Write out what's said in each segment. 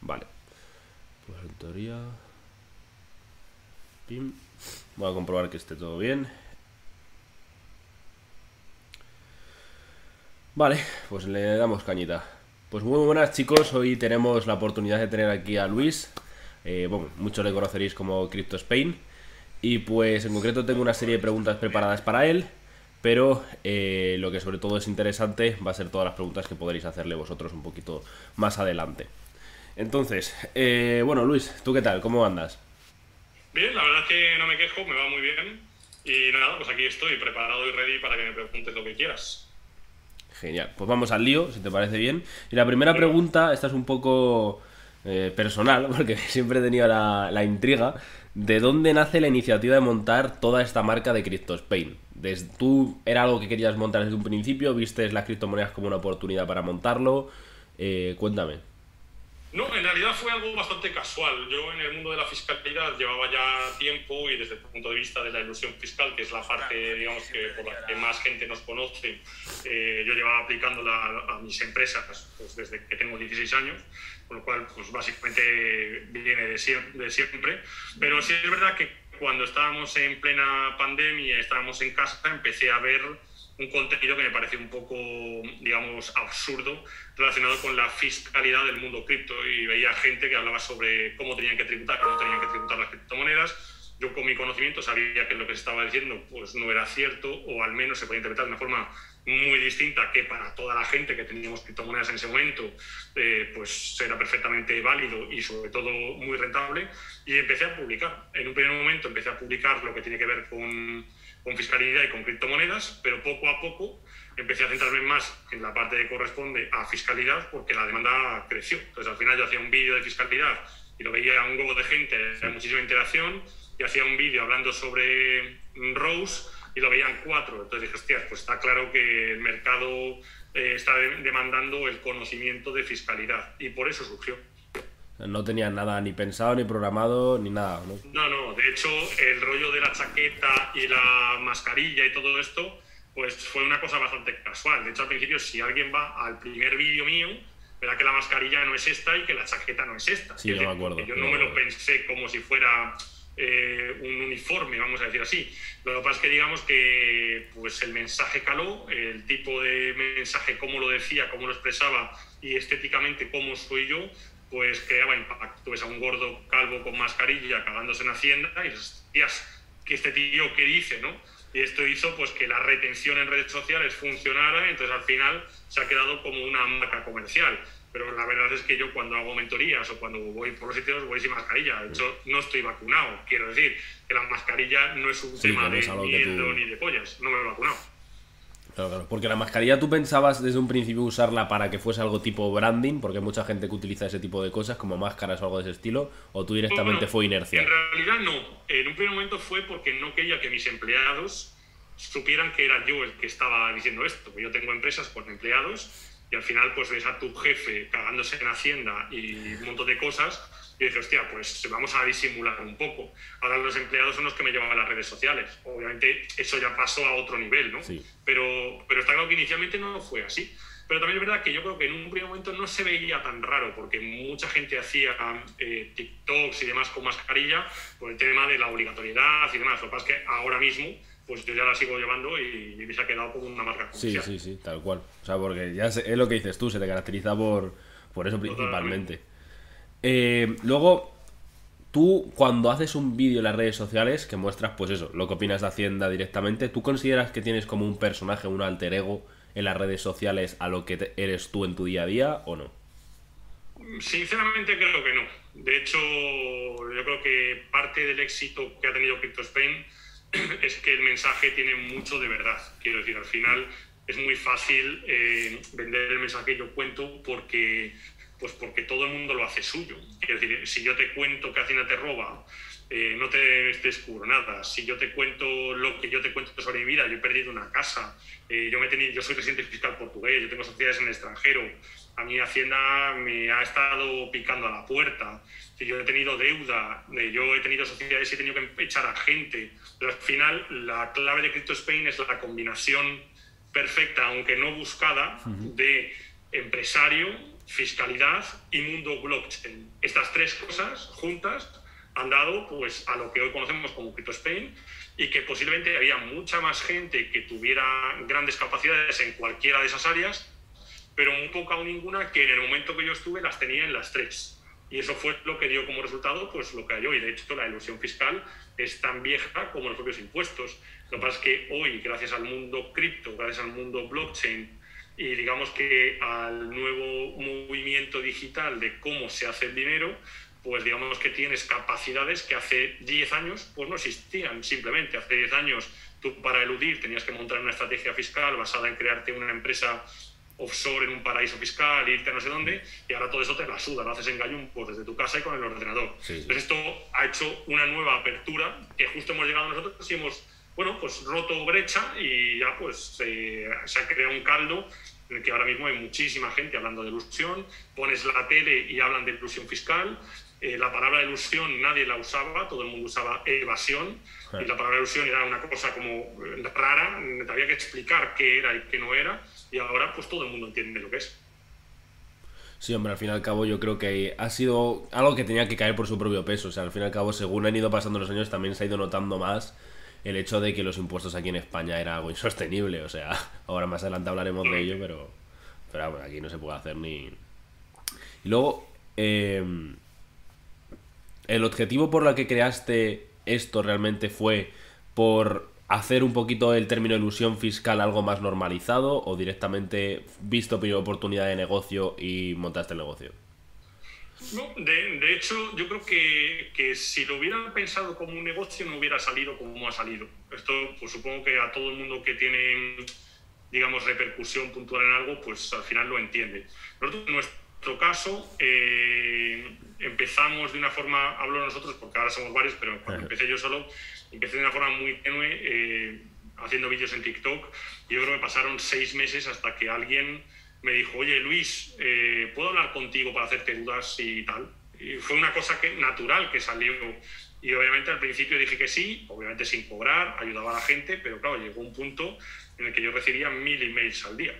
Vale. Pues en teoría... Pim. Voy a comprobar que esté todo bien. Vale, pues le damos cañita. Pues muy buenas chicos, hoy tenemos la oportunidad de tener aquí a Luis. Eh, bueno, muchos le conoceréis como Crypto Spain. Y pues en concreto tengo una serie de preguntas preparadas para él. Pero eh, lo que sobre todo es interesante va a ser todas las preguntas que podréis hacerle vosotros un poquito más adelante. Entonces, eh, bueno Luis, ¿tú qué tal? ¿Cómo andas? Bien, la verdad es que no me quejo, me va muy bien. Y nada, pues aquí estoy preparado y ready para que me preguntes lo que quieras. Genial, pues vamos al lío, si te parece bien. Y la primera pregunta, esta es un poco eh, personal, porque siempre he tenido la, intriga, ¿de dónde nace la iniciativa de montar toda esta marca de CryptoSpain? Desde, ¿Tú era algo que querías montar desde un principio? ¿Viste las criptomonedas como una oportunidad para montarlo? Eh, cuéntame. No, en realidad fue algo bastante casual. Yo en el mundo de la fiscalidad llevaba ya tiempo y desde el punto de vista de la ilusión fiscal, que es la parte, digamos, que por la que más gente nos conoce, eh, yo llevaba aplicándola a mis empresas pues, desde que tengo 16 años, con lo cual, pues básicamente viene de siempre. Pero sí es verdad que cuando estábamos en plena pandemia, estábamos en casa, empecé a ver un contenido que me pareció un poco, digamos, absurdo relacionado con la fiscalidad del mundo cripto y veía gente que hablaba sobre cómo tenían que tributar, cómo tenían que tributar las criptomonedas. Yo con mi conocimiento sabía que lo que se estaba diciendo pues no era cierto o al menos se podía interpretar de una forma muy distinta que para toda la gente que teníamos criptomonedas en ese momento, eh, pues era perfectamente válido y sobre todo muy rentable. Y empecé a publicar. En un primer momento empecé a publicar lo que tiene que ver con con fiscalidad y con criptomonedas, pero poco a poco empecé a centrarme más en la parte que corresponde a fiscalidad porque la demanda creció. Entonces al final yo hacía un vídeo de fiscalidad y lo veía un huevo de gente, había muchísima interacción, y hacía un vídeo hablando sobre Rose y lo veían cuatro. Entonces dije, hostias, pues está claro que el mercado eh, está demandando el conocimiento de fiscalidad y por eso surgió. No tenían nada ni pensado, ni programado, ni nada, ¿no? No, no. De hecho, el rollo de la chaqueta y la mascarilla y todo esto, pues fue una cosa bastante casual. De hecho, al principio, si alguien va al primer vídeo mío, verá que la mascarilla no es esta y que la chaqueta no es esta. Sí, yo me acuerdo. Yo no me lo pensé como si fuera eh, un uniforme, vamos a decir así. Lo que pasa es que digamos que pues el mensaje caló, el tipo de mensaje, cómo lo decía, cómo lo expresaba y estéticamente cómo soy yo, pues creaba impacto. ves a un gordo calvo con mascarilla cagándose en Hacienda y dices, ¿qué este tío qué dice, no? Y esto hizo pues que la retención en redes sociales funcionara, entonces al final se ha quedado como una marca comercial. Pero la verdad es que yo cuando hago mentorías o cuando voy por los sitios voy sin mascarilla. De hecho, no estoy vacunado. Quiero decir que la mascarilla no es un tema de miedo ni de pollas. No me he vacunado. Claro, claro. Porque la mascarilla tú pensabas desde un principio usarla para que fuese algo tipo branding, porque hay mucha gente que utiliza ese tipo de cosas, como máscaras o algo de ese estilo, o tú directamente fue inercia. En realidad no. En un primer momento fue porque no quería que mis empleados supieran que era yo el que estaba diciendo esto. Yo tengo empresas con empleados y al final pues ves a tu jefe cagándose en Hacienda y un montón de cosas y dije, hostia, pues vamos a disimular un poco. Ahora los empleados son los que me llevan a las redes sociales. Obviamente eso ya pasó a otro nivel, ¿no? Pero, pero está claro que inicialmente no fue así. Pero también es verdad que yo creo que en un primer momento no se veía tan raro, porque mucha gente hacía eh, TikToks y demás con mascarilla por el tema de la obligatoriedad y demás. Lo que pasa es que ahora mismo, pues yo ya la sigo llevando y, me se ha quedado como una marca comercial. Sí, sí, sí, tal cual. O sea, porque ya es lo que dices tú, se te caracteriza por, por eso principalmente. Eh, luego, tú cuando haces un vídeo en las redes sociales que muestras, pues eso, lo que opinas de Hacienda directamente, ¿tú consideras que tienes como un personaje, un alter ego en las redes sociales a lo que eres tú en tu día a día o no? Sinceramente creo que no. De hecho, yo creo que parte del éxito que ha tenido CryptoSpain es que el mensaje tiene mucho de verdad. Quiero decir, al final es muy fácil eh, vender el mensaje que yo cuento porque pues porque todo el mundo lo hace suyo. Es decir, si yo te cuento que Hacienda te roba, eh, no te descubro nada. Si yo te cuento lo que yo te cuento sobre mi vida, yo he perdido una casa, eh, yo, me tenido, yo soy residente fiscal portugués, yo tengo sociedades en el extranjero, a mí Hacienda me ha estado picando a la puerta, yo he tenido deuda, eh, yo he tenido sociedades y he tenido que echar a gente. Pero al final, la clave de Crypto Spain es la combinación perfecta, aunque no buscada, de empresario, fiscalidad y mundo blockchain. Estas tres cosas juntas han dado pues, a lo que hoy conocemos como Crypto Spain y que posiblemente había mucha más gente que tuviera grandes capacidades en cualquiera de esas áreas, pero muy poca o ninguna que en el momento que yo estuve las tenía en las tres. Y eso fue lo que dio como resultado pues, lo que hay hoy. De hecho, la ilusión fiscal es tan vieja como los propios impuestos. Lo que pasa es que hoy, gracias al mundo cripto, gracias al mundo blockchain y digamos que al nuevo movimiento digital de cómo se hace el dinero, pues digamos que tienes capacidades que hace 10 años pues no existían. Simplemente hace 10 años tú para eludir tenías que montar una estrategia fiscal basada en crearte una empresa offshore en un paraíso fiscal, irte a no sé dónde, y ahora todo eso te la suda, lo haces en Gallum pues desde tu casa y con el ordenador. Entonces esto ha hecho una nueva apertura que justo hemos llegado nosotros y hemos, bueno, pues roto brecha y ya pues se ha creado un caldo en el que ahora mismo hay muchísima gente hablando de ilusión, pones la tele y hablan de ilusión fiscal, eh, la palabra ilusión nadie la usaba, todo el mundo usaba evasión, y la palabra ilusión era una cosa como eh, rara, había que explicar qué era y qué no era, y ahora pues todo el mundo entiende lo que es. Sí, hombre, al fin y al cabo yo creo que ha sido algo que tenía que caer por su propio peso. O sea, al fin y al cabo, según han ido pasando los años, también se ha ido notando más el hecho de que los impuestos aquí en España era algo insostenible. O sea, ahora más adelante hablaremos de ello, pero, pero aquí no se puede hacer ni... Y luego, eh, ¿El objetivo por el que creaste esto realmente fue por hacer un poquito el término ilusión fiscal algo más normalizado o directamente visto oportunidad de negocio y montaste el negocio? No, de, hecho, yo creo que, que, si lo hubieran pensado como un negocio no hubiera salido como ha salido. Esto, pues supongo que a todo el mundo que tiene, digamos, repercusión puntual en algo, pues al final lo entiende. En nuestro caso, eh, empezamos de una forma, hablo nosotros porque ahora somos varios, pero cuando empecé yo solo, empecé de una forma muy tenue eh, haciendo vídeos en TikTok. Y yo creo que pasaron seis meses hasta que alguien me dijo, oye Luis, eh, ¿puedo hablar contigo para hacerte dudas y tal? Y fue una cosa que, natural que salió. Y obviamente al principio dije que sí, obviamente sin cobrar, ayudaba a la gente, pero claro, llegó un punto en el que yo recibía mil emails al día.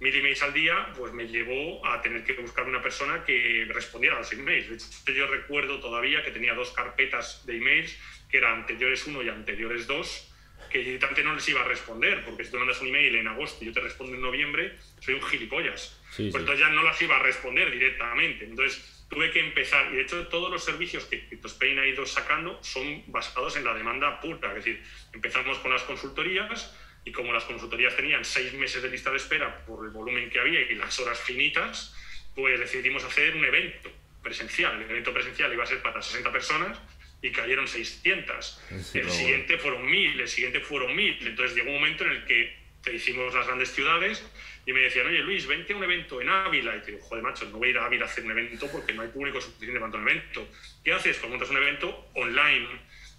Mil emails al día, pues me llevó a tener que buscar una persona que respondiera a los emails. De hecho, yo recuerdo todavía que tenía dos carpetas de emails, que eran anteriores uno y anteriores dos, que directamente no les iba a responder, porque si tú mandas un email en agosto y yo te respondo en noviembre, soy un gilipollas. pues entonces ya no las iba a responder directamente. Entonces tuve que empezar, y de hecho todos los servicios que CryptoSpain ha ido sacando son basados en la demanda pura. Es decir, empezamos con las consultorías, y como las consultorías tenían seis meses de lista de espera por el volumen que había y las horas finitas, pues decidimos hacer un evento presencial. El evento presencial iba a ser para 60 personas y cayeron 600. el siguiente fueron 1000, el siguiente fueron 1000. Entonces llegó un momento en el que te hicimos las grandes ciudades y me decían, oye Luis, vente a un evento en Ávila. Y te digo, joder, macho, no voy a ir a Ávila a hacer un evento porque no hay público suficiente para un evento. ¿Qué haces? Pues montas un evento online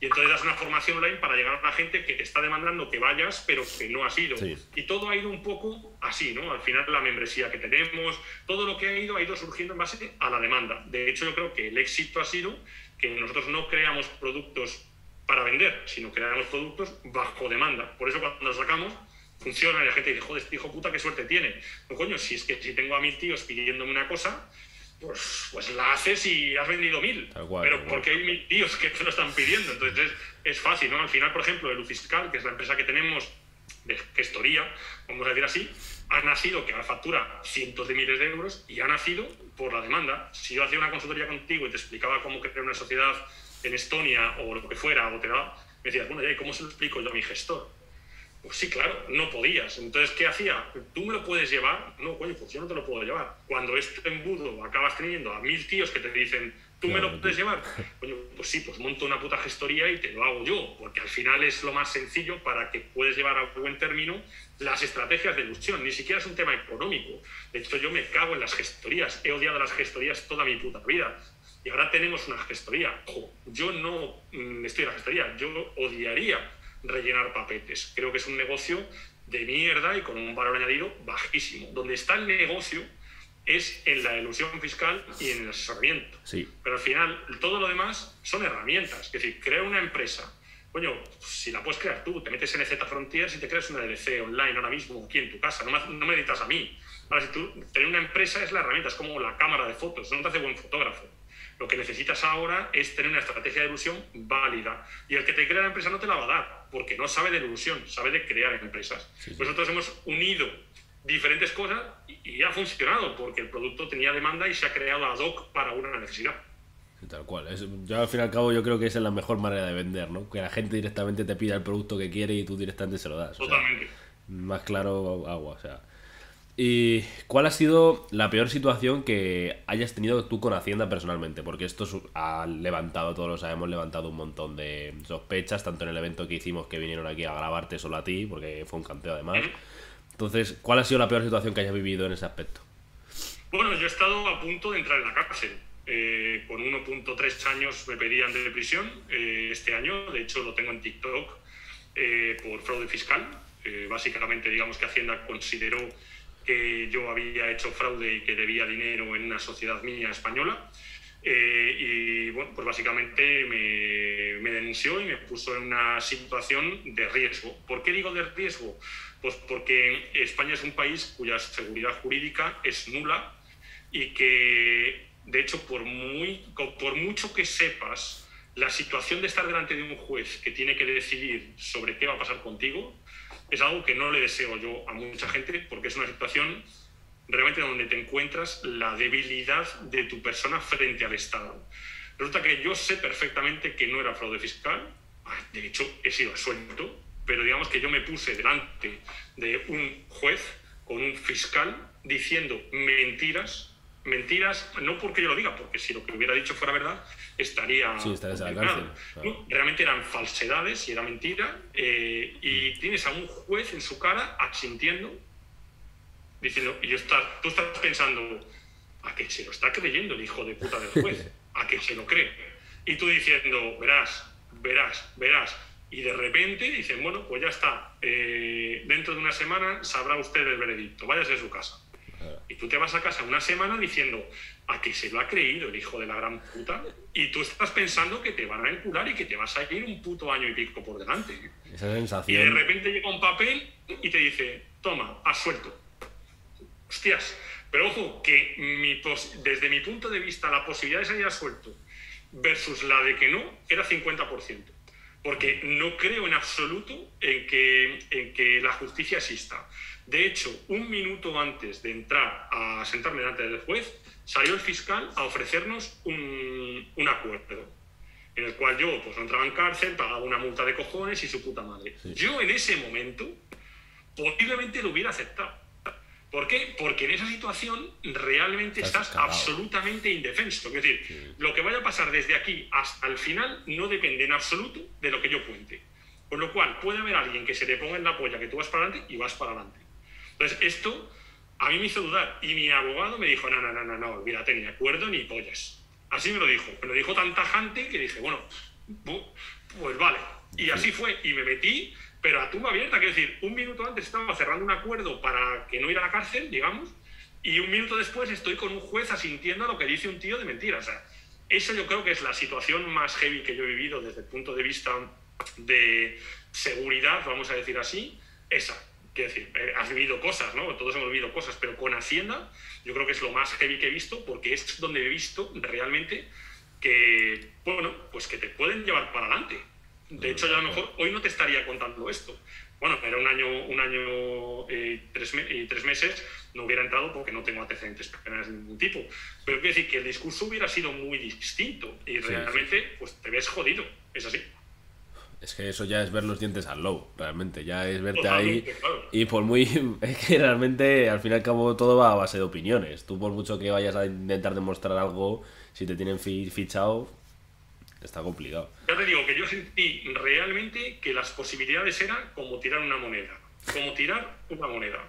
y entonces das una formación online para llegar a la gente que te está demandando que vayas, pero que no has ido. Y todo ha ido un poco así, ¿no? Al final la membresía que tenemos, todo lo que ha ido ha ido surgiendo en base a la demanda. De hecho, yo creo que el éxito ha sido que nosotros no creamos productos para vender, sino creamos productos bajo demanda. Por eso cuando los sacamos, funciona y la gente dice, joder, este hijo puta, qué suerte tiene. No, coño, si es que si tengo a mil tíos pidiéndome una cosa, pues, pues la haces y has vendido mil. pero porque hay mil tíos que te lo están pidiendo. Entonces es, fácil, ¿no? Al final, por ejemplo, el Ufiscal, que es la empresa que tenemos de gestoría, vamos a decir así, ha nacido, que ahora factura cientos de miles de euros, y ha nacido por la demanda. Si yo hacía una consultoría contigo y te explicaba cómo crear una sociedad en Estonia o lo que fuera, o te daba, me decías, bueno, ¿y cómo se lo explico yo a mi gestor? Pues sí, claro, no podías. Entonces, ¿qué hacía? ¿Tú me lo puedes llevar? No, coño, pues yo no te lo puedo llevar. Cuando este embudo acabas teniendo a mil tíos que te dicen, ¿tú me lo puedes llevar? Coño, pues sí, pues monto una puta gestoría y te lo hago yo, porque al final es lo más sencillo para que puedas llevar a buen término las estrategias de ilusión. Ni siquiera es un tema económico. De hecho, yo me cago en las gestorías. He odiado las gestorías toda mi puta vida. Y ahora tenemos una gestoría. Ojo, yo no mm, estoy en la gestoría, yo odiaría rellenar papeles. Creo que es un negocio de mierda y con un valor añadido bajísimo. Donde está el negocio es en la ilusión fiscal y en el asesoramiento. Sí. Pero al final, todo lo demás son herramientas. Es decir, crear una empresa coño, si la puedes crear tú, te metes en Z Frontiers y te creas una DLC online ahora mismo aquí en tu casa, no me, no me necesitas a mí. Ahora, si tú, tener una empresa es la herramienta, es como la cámara de fotos, no te hace buen fotógrafo. Lo que necesitas ahora es tener una estrategia de ilusión válida. Y el que te crea la empresa no te la va a dar, porque no sabe de ilusión, sabe de crear empresas. Nosotros hemos unido diferentes cosas y, ha funcionado, porque el producto tenía demanda y se ha creado ad hoc para una necesidad. tal cual. yo al fin y al cabo yo creo que esa es la mejor manera de vender, ¿no? Que la gente directamente te pida el producto que quiere y tú directamente se lo das. Totalmente. más claro agua, o sea. ¿Y cuál ha sido la peor situación que hayas tenido tú con Hacienda personalmente? Porque esto ha levantado, todos lo sabemos, levantado un montón de sospechas, tanto en el evento que hicimos que vinieron aquí a grabarte solo a ti, porque fue un canteo además. Entonces, ¿cuál ha sido la peor situación que hayas vivido en ese aspecto? Bueno, yo he estado a punto de entrar en la cárcel. Eh, con 1.3 años me pedían de prisión eh, este año, de hecho lo tengo en TikTok, eh, por fraude fiscal. básicamente, digamos que Hacienda consideró que yo había hecho fraude y que debía dinero en una sociedad mía española. Eh, y bueno, pues básicamente me, me, denunció y me puso en una situación de riesgo. ¿Por qué digo de riesgo? Pues porque España es un país cuya seguridad jurídica es nula y que, de hecho, por, muy, por mucho que sepas la situación de estar delante de un juez que tiene que decidir sobre qué va a pasar contigo, es algo que no le deseo yo a mucha gente porque es una situación realmente donde te encuentras la debilidad de tu persona frente al Estado. Resulta que yo sé perfectamente que no era fraude fiscal, ah, de hecho he sido suelto, pero digamos que yo me puse delante de un juez con un fiscal diciendo mentiras mentiras, no porque yo lo diga, porque si lo que hubiera dicho fuera verdad, estaría. Sí, estaría realmente eran falsedades y era mentira. Eh, y tienes a un juez en su cara asintiendo, diciendo, y yo está, tú estás pensando, a que se lo está creyendo el hijo de puta del juez, a que se lo cree. Y tú diciendo, verás, verás, verás. Y de repente dicen, bueno, pues ya está, eh, dentro de una semana sabrá usted el veredicto, váyase a su casa. Y tú te vas a casa una semana diciendo, ¿a que se lo ha creído el hijo de la gran puta? Y tú estás pensando que te van a encular y que te vas a ir un puto año y pico por delante. Esa sensación. Y de repente llega un papel y te dice, toma, has suelto. Hostias. Pero ojo, que mi desde mi punto de vista la posibilidad de salir a suelto versus la de que no era 50%. Porque no creo en absoluto en que, en que la justicia exista. De hecho, un minuto antes de entrar a sentarme delante del juez, salió el fiscal a ofrecernos un, acuerdo, en el cual yo pues, no entraba en cárcel, pagaba una multa de cojones y su puta madre. Yo en ese momento posiblemente lo hubiera aceptado. ¿Por qué? Porque en esa situación realmente estás, absolutamente indefenso. Es decir, lo que vaya a pasar desde aquí hasta el final no depende en absoluto de lo que yo cuente. Con lo cual, puede haber alguien que se te ponga en la polla que tú vas para adelante y vas para adelante. Entonces, esto a mí me hizo dudar y mi abogado me dijo, no, no, no, no, no, olvídate, ni acuerdo ni pollas. Así me lo dijo, me lo dijo tan tajante que dije, bueno, pues vale. Y así fue, y me metí, pero a tumba abierta, quiero decir, un minuto antes estaba cerrando un acuerdo para que no ir a la cárcel, digamos, y un minuto después estoy con un juez asintiendo a lo que dice un tío de mentira. O sea, esa yo creo que es la situación más heavy que yo he vivido desde el punto de vista de seguridad, vamos a decir así, esa. Quiero decir, eh, has vivido cosas, ¿no? Todos hemos vivido cosas, pero con Hacienda yo creo que es lo más heavy que he visto porque es donde he visto realmente que, bueno, pues que te pueden llevar para adelante. De hecho, yo a lo mejor hoy no te estaría contando esto. Bueno, era un año, un año eh, tres meses, no hubiera entrado porque no tengo antecedentes penales de ningún tipo. Pero quiero decir que el discurso hubiera sido muy distinto y realmente pues te ves jodido. Es así. Es que eso ya es ver los dientes al lobo, realmente. Ya es verte ahí. Y por muy. Es que realmente, al fin y al cabo, todo va a base de opiniones. Tú, por mucho que vayas a intentar demostrar algo, si te tienen fichado, está complicado. Ya te digo que yo sentí realmente que las posibilidades eran como tirar una moneda. Como tirar una moneda.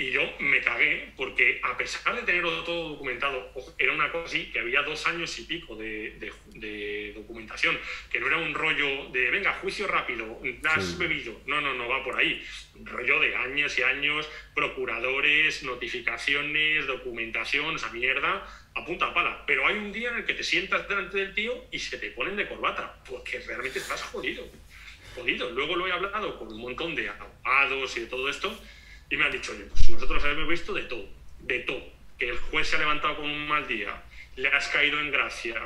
Y yo me cagué porque a pesar de tenerlo todo documentado, era una cosa así, que había dos años y pico de, de, documentación, que no era un rollo de, venga, juicio rápido, has bebido. No, no, no va por ahí. Un rollo de años y años, procuradores, notificaciones, documentación, esa mierda, a punta pala. Pero hay un día en el que te sientas delante del tío y se te ponen de corbata, porque realmente estás jodido. jodido. Luego lo he hablado con un montón de abogados y de todo esto y me han dicho, oye, pues nosotros hemos visto de todo, de todo. Que el juez se ha levantado con un mal día, le has caído en gracia,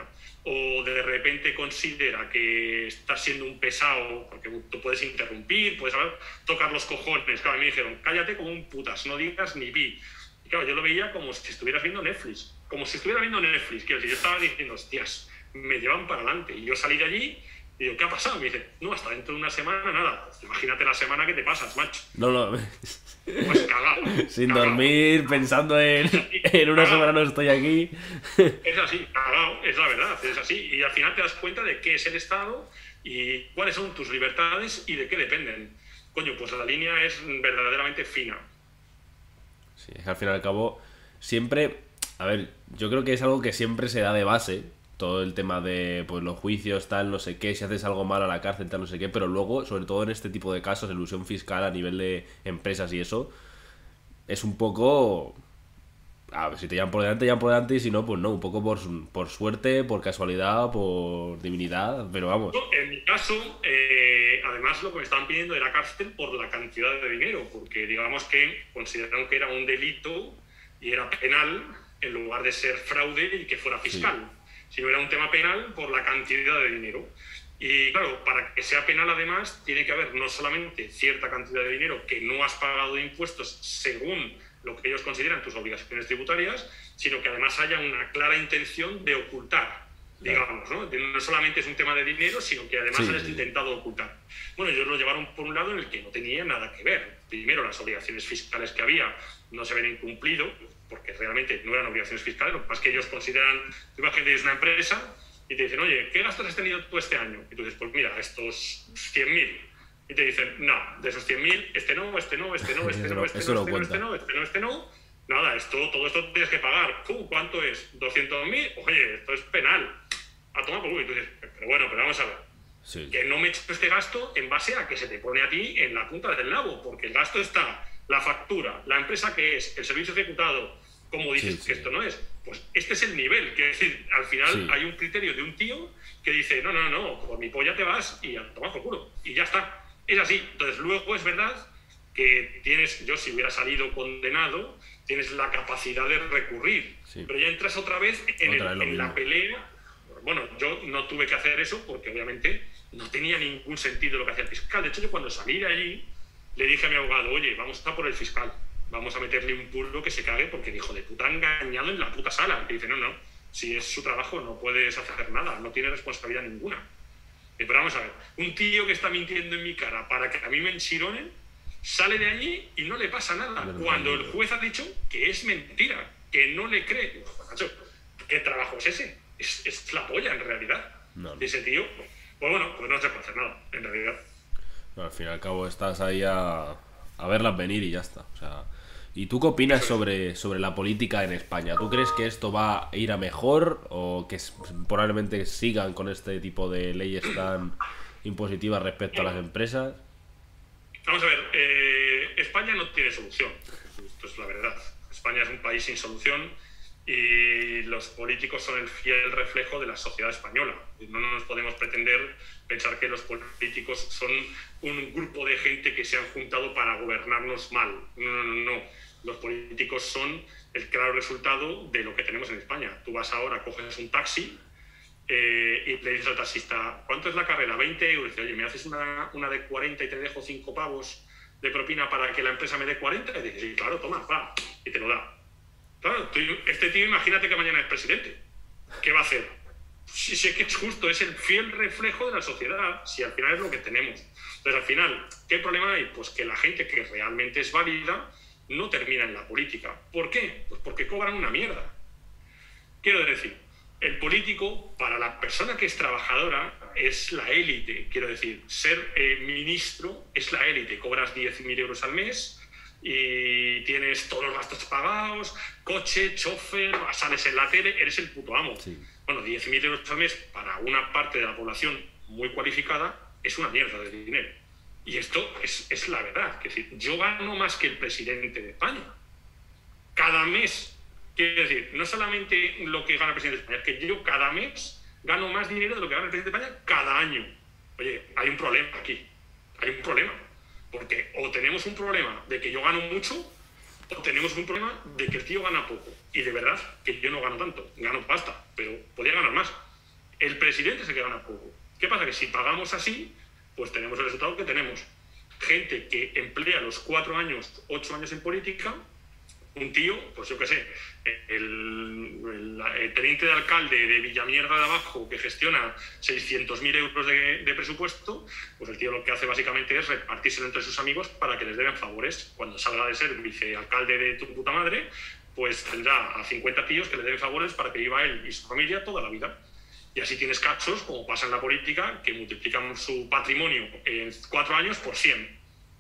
o de repente considera que estás siendo un pesado, porque tú puedes interrumpir, puedes tocar los cojones. Claro, me dijeron, cállate como un putas, no digas ni vi. Y claro, yo lo veía como si estuvieras viendo Netflix, como si estuviera viendo Netflix. Quiero decir, yo estaba diciendo, hostias, me llevan para adelante. Y yo salí de allí y digo, ¿qué ha pasado? Me dice, no, hasta dentro de una semana nada. Imagínate la semana que te pasas, macho. No, no. Pues cagado. Sin dormir, pensando en, en una semana no estoy aquí. Es así, cagado, es la verdad, es así. Y al final te das cuenta de qué es el Estado y cuáles son tus libertades y de qué dependen. Coño, pues la línea es verdaderamente fina. Sí, al fin y al cabo, siempre. A ver, yo creo que es algo que siempre se da de base todo el tema de pues los juicios, tal, no sé qué, si haces algo mal a la cárcel, tal, no sé qué, pero luego, sobre todo en este tipo de casos, ilusión fiscal a nivel de empresas y eso, es un poco... A ver, si te llaman por delante, te llaman por delante y si no, pues no, un poco por, por suerte, por casualidad, por divinidad, pero vamos. En mi caso, eh, además lo que me estaban pidiendo era cárcel por la cantidad de dinero, porque digamos que consideraron que era un delito y era penal en lugar de ser fraude y que fuera fiscal sino era un tema penal por la cantidad de dinero. Y claro, para que sea penal además tiene que haber no solamente cierta cantidad de dinero que no has pagado de impuestos según lo que ellos consideran tus obligaciones tributarias, sino que además haya una clara intención de ocultar, digamos, ¿no? No solamente es un tema de dinero, sino que además has intentado ocultar. Bueno, ellos lo llevaron por un lado en el que no tenía nada que ver. Primero, las obligaciones fiscales que había no se habían incumplido, porque realmente no eran obligaciones fiscales, lo que pasa es que ellos consideran, tú imagínate, es una empresa y te dicen, oye, ¿qué gastos has tenido tú este año? Y tú dices, pues mira, estos 100.000. Y te dicen, no, de esos 100.000, este no, este no, este no, este no, este no, este no, este no, este no, este no, este no. Nada, esto, todo esto tienes que pagar. ¿Cuánto es? ¿200.000? Oye, esto es penal. A tomar por culo. Y tú dices, pero bueno, pero vamos a ver. Que no me eches este gasto en base a que se te pone a ti en la punta del nabo, porque el gasto está la factura, la empresa que es, el servicio ejecutado, como dices que esto no es? Pues este es el nivel, que decir, al final hay un criterio de un tío que dice, no, no, no, por mi polla te vas y a tomar por culo, y ya está. Es así. Entonces, luego es verdad que tienes, yo si hubiera salido condenado, tienes la capacidad de recurrir, pero ya entras otra vez en, la pelea. Bueno, yo no tuve que hacer eso porque obviamente no tenía ningún sentido lo que hacía el fiscal. De hecho, yo cuando salí de allí, le dije a mi abogado, oye, vamos a estar por el fiscal, vamos a meterle un puro que se cague porque dijo de puta engañado en la puta sala. Y dice, no, no, si es su trabajo no puedes hacer nada, no tiene responsabilidad ninguna. Pero vamos a ver, un tío que está mintiendo en mi cara para que a mí me enchironen, sale de allí y no le pasa nada. Cuando el juez ha dicho que es mentira, que no le cree. Pues, ¿qué trabajo es ese? Es, la polla en realidad. Ese tío, pues bueno, pues no se puede hacer nada, en realidad al fin y al cabo estás ahí a, a verlas venir y ya está. O sea, ¿Y tú qué opinas sobre, sobre la política en España? ¿Tú crees que esto va a ir a mejor o que probablemente sigan con este tipo de leyes tan impositivas respecto a las empresas? Vamos a ver, eh, España no tiene solución, esto es la verdad. España es un país sin solución y los políticos son el fiel reflejo de la sociedad española. No nos podemos pretender pensar que los políticos son un grupo de gente que se han juntado para gobernarnos mal. No, no, no, no. Los políticos son el claro resultado de lo que tenemos en España. Tú vas ahora, coges un taxi eh, y le dices al taxista, ¿cuánto es la carrera? 20 euros. Dice, oye, ¿me haces una, una de 40 y te dejo 5 pavos de propina para que la empresa me dé 40? Y dices, sí, claro, toma, va, y te lo da Claro, este tío imagínate que mañana es presidente. ¿Qué va a hacer? Si, es que es justo, es el fiel reflejo de la sociedad, si al final es lo que tenemos. Entonces, al final, ¿qué problema hay? Pues que la gente que realmente es válida no termina en la política. ¿Por qué? Pues porque cobran una mierda. Quiero decir, el político, para la persona que es trabajadora, es la élite. Quiero decir, ser eh, ministro es la élite. Cobras 10.000 euros al mes, y tienes todos los gastos pagados, coche, chofer, sales en la tele, eres el puto amo. Bueno, 10.000 euros al mes para una parte de la población muy cualificada es una mierda de dinero. Y esto es, es la verdad. Es decir, yo gano más que el presidente de España. Cada mes, quiero decir, no solamente lo que gana el presidente de España, es que yo cada mes gano más dinero de lo que gana el presidente de España cada año. Oye, hay un problema aquí. hay un problema. Porque o tenemos un problema de que yo gano mucho, o tenemos un problema de que el tío gana poco. Y de verdad que yo no gano tanto, gano pasta, pero podría ganar más. El presidente es el que gana poco. ¿Qué pasa? Que si pagamos así, pues tenemos el resultado que tenemos. Gente que emplea los cuatro años, ocho años en política, un tío, pues yo qué sé, el, teniente de alcalde de Villamierda de Abajo que gestiona 600.000 euros de, presupuesto, pues el tío lo que hace básicamente es repartírselo entre sus amigos para que les den favores. Cuando salga de ser vicealcalde de tu puta madre, pues tendrá a 50 tíos que le den favores para que viva él y su familia toda la vida. Y así tienes casos, como pasa en la política, que multiplican su patrimonio en cuatro años por 100.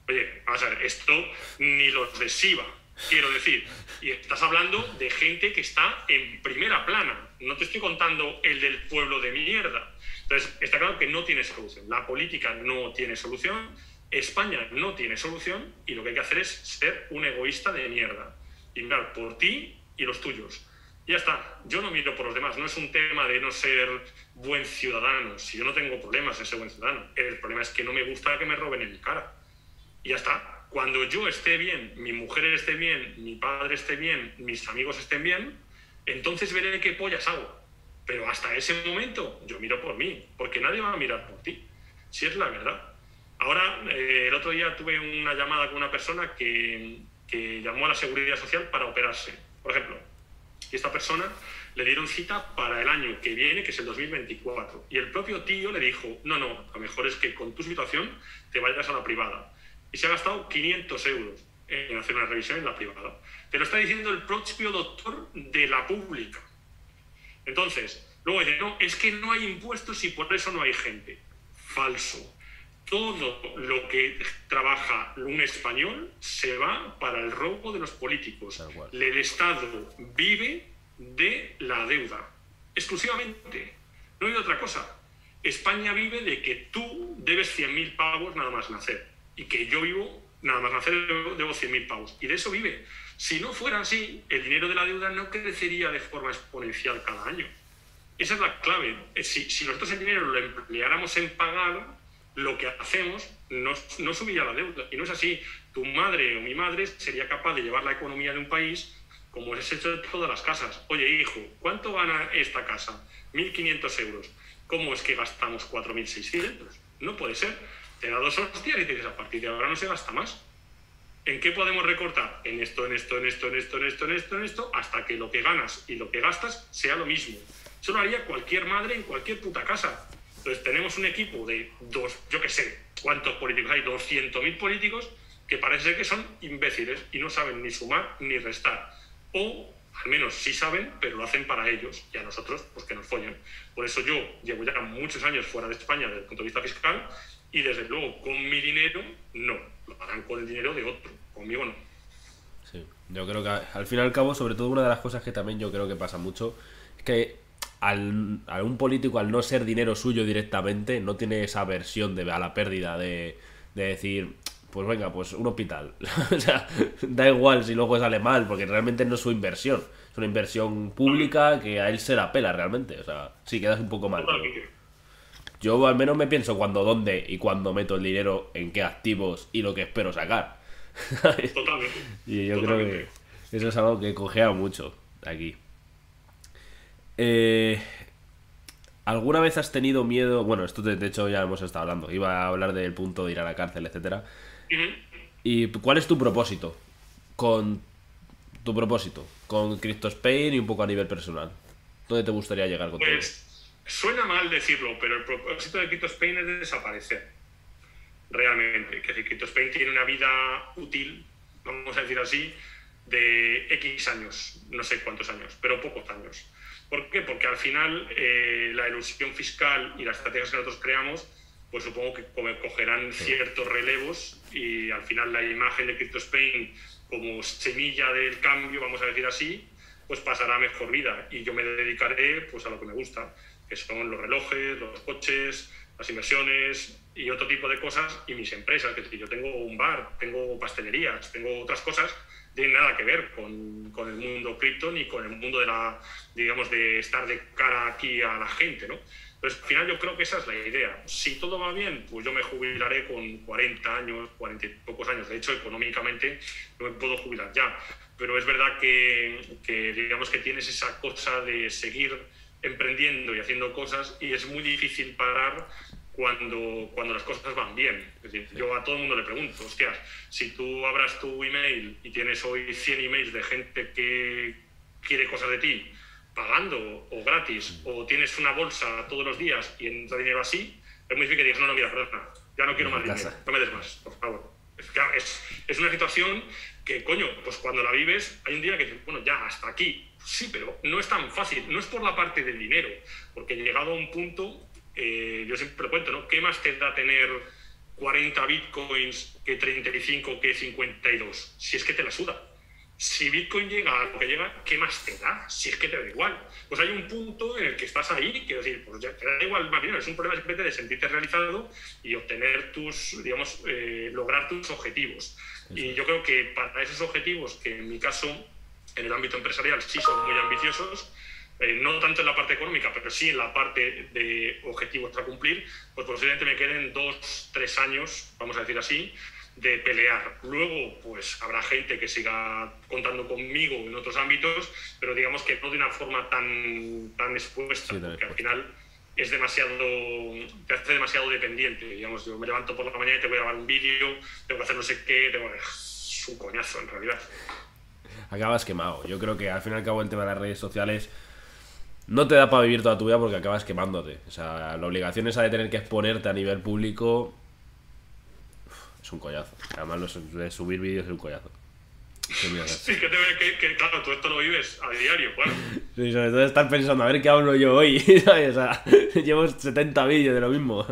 Oye, vamos a ver, esto ni los de SIVA, quiero decir. Y estás hablando de gente que está en primera plana. No te estoy contando el del pueblo de mierda. Entonces, está claro que no tiene solución. La política no tiene solución, España no tiene solución, y lo que hay que hacer es ser un egoísta de mierda. Y mirar por ti y los tuyos ya está. Yo no miro por los demás. No es un tema de no ser buen ciudadano. Si yo no tengo problemas en ser buen ciudadano. El problema es que no me gusta que me roben en mi cara. Y ya está. Cuando yo esté bien, mi mujer esté bien, mi padre esté bien, mis amigos estén bien, entonces veré qué pollas hago. Pero hasta ese momento yo miro por mí, porque nadie va a mirar por ti. Si es la verdad. Ahora, eh, el otro día tuve una llamada con una persona que, que llamó a la Seguridad Social para operarse. Por ejemplo, y esta persona le dieron cita para el año que viene, que es el 2024. Y el propio tío le dijo, no, no, lo mejor es que con tu situación te vayas a la privada. Y se ha gastado 500 euros en hacer una revisión en la privada. Te lo está diciendo el propio doctor de la pública. Entonces, luego dice, no, es que no hay impuestos y por eso no hay gente. Falso. Todo lo que trabaja un español se va para el robo de los políticos. El Estado vive de la deuda, exclusivamente. No hay otra cosa. España vive de que tú debes 100.000 pavos nada más nacer y que yo vivo nada más nacer debo 100.000 pavos. Y de eso vive. Si no fuera así, el dinero de la deuda no crecería de forma exponencial cada año. Esa es la clave. Si, si nosotros el dinero lo empleáramos en pagar, lo que hacemos no, no la deuda. Y no es así. Tu madre o mi madre sería capaz de llevar la economía de un país como es hecho de todas las casas. Oye, hijo, ¿cuánto gana esta casa? 1.500 euros. ¿Cómo es que gastamos 4.600? No puede ser. Te da dos hostias y dices, a partir de ahora no se gasta más. ¿En qué podemos recortar? En esto, en esto, en esto, en esto, en esto, en esto, en esto, hasta que lo que ganas y lo que gastas sea lo mismo. Eso lo haría cualquier madre en cualquier puta casa. Entonces tenemos un equipo de dos, yo qué sé, ¿cuántos políticos hay? 200.000 políticos que parece ser que son imbéciles y no saben ni sumar ni restar. O al menos sí saben, pero lo hacen para ellos y a nosotros, pues que nos follen. Por eso yo llevo ya muchos años fuera de España desde el punto de vista fiscal y desde luego con mi dinero no, lo harán con el dinero de otro, conmigo no. Sí, yo creo que al fin y al cabo, sobre todo una de las cosas que también yo creo que pasa mucho, es que al, a un político, al no ser dinero suyo directamente, no tiene esa versión de, a la pérdida de, decir, pues venga, pues un hospital. o sea, da igual si luego sale mal, porque realmente no es su inversión. Es una inversión pública que a él se la pela realmente. O sea, sí, quedas un poco mal. Yo al menos me pienso cuando, dónde y cuándo meto el dinero, en qué activos y lo que espero sacar. Totalmente. y yo creo que eso es algo que cogea mucho aquí. Eh, ¿Alguna vez has tenido miedo? Bueno, esto de, hecho ya hemos estado hablando. Iba a hablar del punto de ir a la cárcel, etcétera. ¿Y cuál es tu propósito? Con tu propósito, con Crypto Spain y un poco a nivel personal. ¿Dónde te gustaría llegar con pues, Suena mal decirlo, pero el propósito de Crypto Spain es desaparecer. Realmente. Que si Crypto Spain tiene una vida útil, vamos a decir así, de X años, no sé cuántos años, pero pocos años ¿Por qué? Porque al final eh, la ilusión fiscal y las estrategias que nosotros creamos, pues supongo que cogerán ciertos relevos y al final la imagen de Crypto Spain como semilla del cambio, vamos a decir así, pues pasará a mejor vida. Y yo me dedicaré pues a lo que me gusta, que son los relojes, los coches, las inversiones y otro tipo de cosas y mis empresas, que yo tengo un bar, tengo pastelerías, tengo otras cosas tiene nada que ver con, con el mundo cripto ni con el mundo de la, digamos, de estar de cara aquí a la gente, ¿no? Entonces, al final yo creo que esa es la idea. Si todo va bien, pues yo me jubilaré con 40 años, 40 y pocos años. De hecho, económicamente no me puedo jubilar ya. Pero es verdad que, que digamos que tienes esa cosa de seguir emprendiendo y haciendo cosas y es muy difícil parar cuando, cuando las cosas van bien. Es decir, yo a todo el mundo le pregunto, hostias, si tú abras tu email y tienes hoy 100 emails de gente que quiere cosas de ti, pagando o gratis, o tienes una bolsa todos los días y entra dinero así, es muy difícil que digas, no, no, mira, perdona, ya no quiero más dinero, no me des más, por favor. Es, es, es una situación que, coño, pues cuando la vives, hay un día que dices, bueno, ya, hasta aquí. Sí, pero no es tan fácil, no es por la parte del dinero, porque llegado a un punto, eh, yo siempre lo cuento, ¿no? ¿Qué más te da tener 40 bitcoins que 35 que 52? Si es que te la suda si Bitcoin llega a lo que llega, ¿qué más te da? Si es que te da igual. Pues hay un punto en el que estás ahí, quiero decir, pues ya te da igual más bien, es un problema simplemente de sentirte realizado y obtener tus, digamos, eh, lograr tus objetivos. Y yo creo que para esos objetivos, que en mi caso, en el ámbito empresarial, sí son muy ambiciosos, eh, no tanto en la parte económica, pero sí en la parte de objetivos a cumplir, pues posiblemente me queden dos, tres años, vamos a decir así, de pelear. Luego, pues habrá gente que siga contando conmigo en otros ámbitos, pero digamos que no de una forma tan, tan expuesta, porque al final es demasiado, te hace demasiado dependiente. Digamos, yo me levanto por la mañana y te voy a grabar un vídeo, tengo que hacer no sé qué, tengo es un coñazo en realidad. Acabas quemado. Yo creo que al fin y al cabo el tema de las redes sociales no te da para vivir toda tu vida porque acabas quemándote. O sea, la obligación esa de tener que exponerte a nivel público es un collazo. Además, lo de subir vídeos es un collazo. Sí, que, te, que, que, claro, tú esto lo vives a diario, claro. Sí, sobre todo estar pensando, a ver qué hablo yo hoy, ¿sabes? O sea, llevo 70 vídeos de lo mismo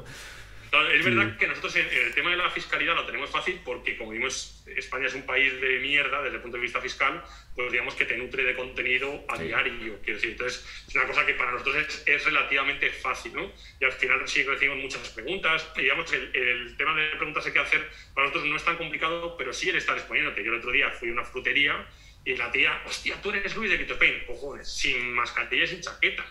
es verdad que nosotros en, el tema de la fiscalidad lo tenemos fácil porque, como vimos, España es un país de mierda desde el punto de vista fiscal, pues digamos que te nutre de contenido a diario. Quiero decir, entonces es una cosa que para nosotros es, es, relativamente fácil, ¿no? Y al final sí recibimos muchas preguntas. Y digamos, el, el tema de preguntas que hacer para nosotros no es tan complicado, pero sí el estar exponiéndote. Yo el otro día fui a una frutería y la tía, hostia, tú eres Luis de Quito Spain, cojones, sin mascarilla y sin chaqueta.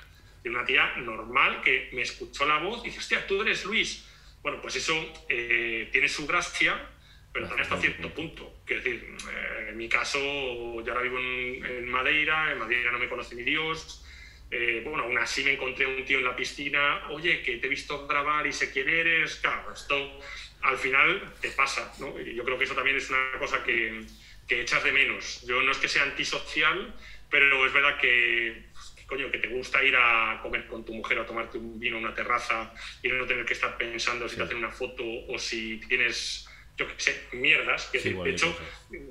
Y una tía normal que me escuchó la voz y dice, hostia, tú eres Luis bueno, pues eso eh, tiene su gracia, pero también hasta cierto punto. Quiero decir, eh, en mi caso, yo ahora vivo en, Madeira, en Madeira no me conoce ni Dios. Eh, bueno, aún así me encontré un tío en la piscina, oye, que te he visto grabar y sé quién eres. Claro, esto al final te pasa, ¿no? Y yo creo que eso también es una cosa que, que echas de menos. Yo no es que sea antisocial, pero es verdad que coño, que te gusta ir a comer con tu mujer o tomarte un vino en una terraza y no tener que estar pensando si te hacen una foto o si tienes, yo qué sé, mierdas. Que de hecho,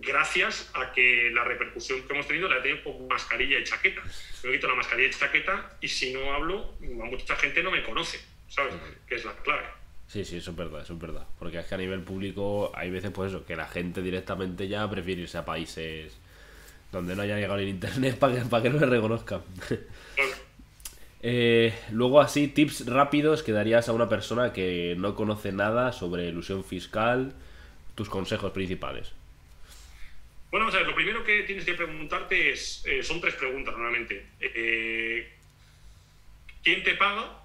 gracias a que la repercusión que hemos tenido la he tenido con mascarilla y chaqueta. Me quito la mascarilla y chaqueta y si no hablo, mucha gente no me conoce, ¿sabes? Que es la clave. Sí, sí, eso es verdad, eso es verdad. Porque es que a nivel público hay veces, pues eso, que la gente directamente ya prefiere irse a países donde no haya llegado el internet para que, para que no le reconozcan. Eh, luego así, tips rápidos que darías a una persona que no conoce nada sobre ilusión fiscal, tus consejos principales. Bueno, o sea, lo primero que tienes que preguntarte es, eh, son tres preguntas normalmente. Eh, ¿Quién te paga?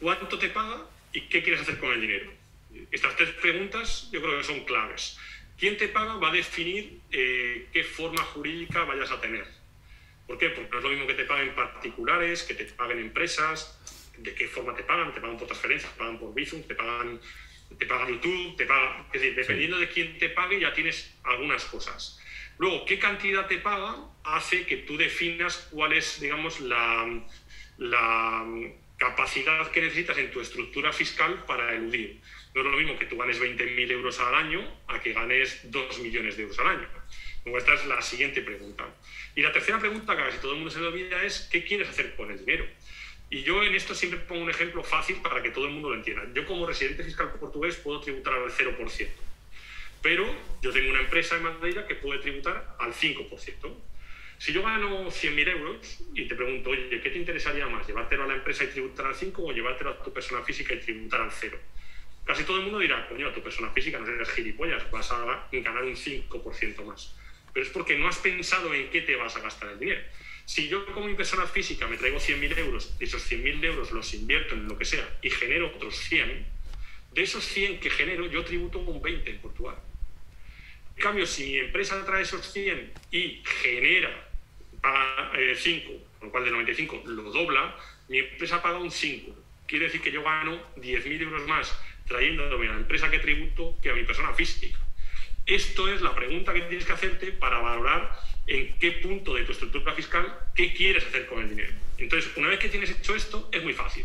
¿Cuánto te paga? ¿Y qué quieres hacer con el dinero? Estas tres preguntas yo creo que son claves. ¿Quién te paga va a definir eh, qué forma jurídica vayas a tener. ¿Por qué? Porque no es lo mismo que te paguen particulares, que te paguen empresas, de qué forma te pagan, te pagan por transferencias, te pagan por Bizum, te pagan, te pagan YouTube, te pagan... Es decir, dependiendo de quién te pague ya tienes algunas cosas. Luego, qué cantidad te paga hace que tú definas cuál es, digamos, la, la capacidad que necesitas en tu estructura fiscal para eludir. No es lo mismo que tú ganes 20.000 euros al año a que ganes 2 millones de euros al año. esta es la siguiente pregunta. Y la tercera pregunta que casi todo el mundo se le olvida es ¿qué quieres hacer con el dinero? Y yo en esto siempre pongo un ejemplo fácil para que todo el mundo lo entienda. Yo como residente fiscal portugués puedo tributar al 0%, pero yo tengo una empresa en Madeira que puede tributar al 5%. Si yo gano 100.000 euros y te pregunto, oye, ¿qué te interesaría más? ¿Llevártelo a la empresa y tributar al 5 o llevártelo a tu persona física y tributar al 0? Casi todo el mundo dirá, coño, tu persona física no eres gilipollas, vas a ganar un 5% más. pero es porque no has pensado en qué te vas a gastar el dinero. Si yo como mi persona física me traigo 100.000 euros, y esos 100.000 euros los invierto en lo que sea y genero otros 100, de esos 100 que genero yo tributo un 20 en Portugal. En cambio, si mi empresa trae esos 100 y genera, paga 5, eh, con lo cual de 95 lo dobla, mi empresa paga un 5. Quiere decir que yo gano 10.000 euros más trayéndome a la empresa que tributo que a mi persona física. Esto es la pregunta que tienes que hacerte para valorar en qué punto de tu estructura fiscal, qué quieres hacer con el dinero. Entonces, una vez que tienes hecho esto, es muy fácil.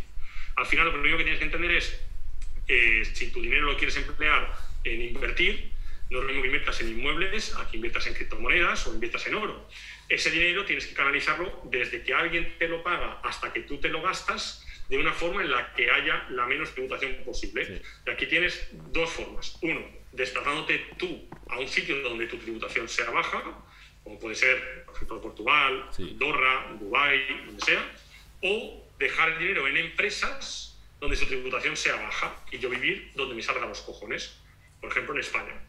Al final, lo primero que tienes que entender es eh, si tu dinero lo quieres emplear en invertir, no es lo mismo que inviertas en inmuebles a que inviertas en criptomonedas o inviertas en oro. Ese dinero tienes que canalizarlo desde que alguien te lo paga hasta que tú te lo gastas de una forma en la que haya la menos tributación posible. Y aquí tienes dos formas. Uno, desplazándote tú a un sitio donde tu tributación sea baja, como puede ser, por ejemplo, Portugal, Andorra, Dubái, donde sea, o dejar el dinero en empresas donde su tributación sea baja y yo vivir donde me salgan los cojones, por ejemplo, en España.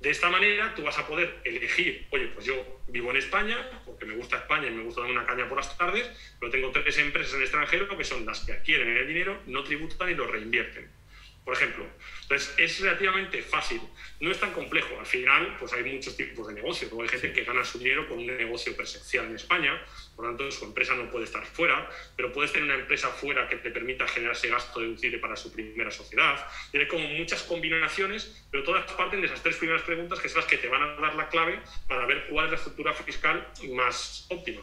De esta manera tú vas a poder elegir, oye, pues yo vivo en España, porque me gusta España y me gusta dar una caña por las tardes, pero tengo tres empresas en el extranjero que son las que adquieren el dinero, no tributan y lo reinvierten por ejemplo. Entonces, es relativamente fácil, no es tan complejo. Al final, pues hay muchos tipos de negocios. hay gente que gana su dinero con un negocio presencial en España, por lo tanto, su empresa no puede estar fuera, pero puedes tener una empresa fuera que te permita generar ese gasto deducible para su primera sociedad. Tiene como muchas combinaciones, pero todas parten de esas tres primeras preguntas que son las que te van a dar la clave para ver cuál es la estructura fiscal más óptima.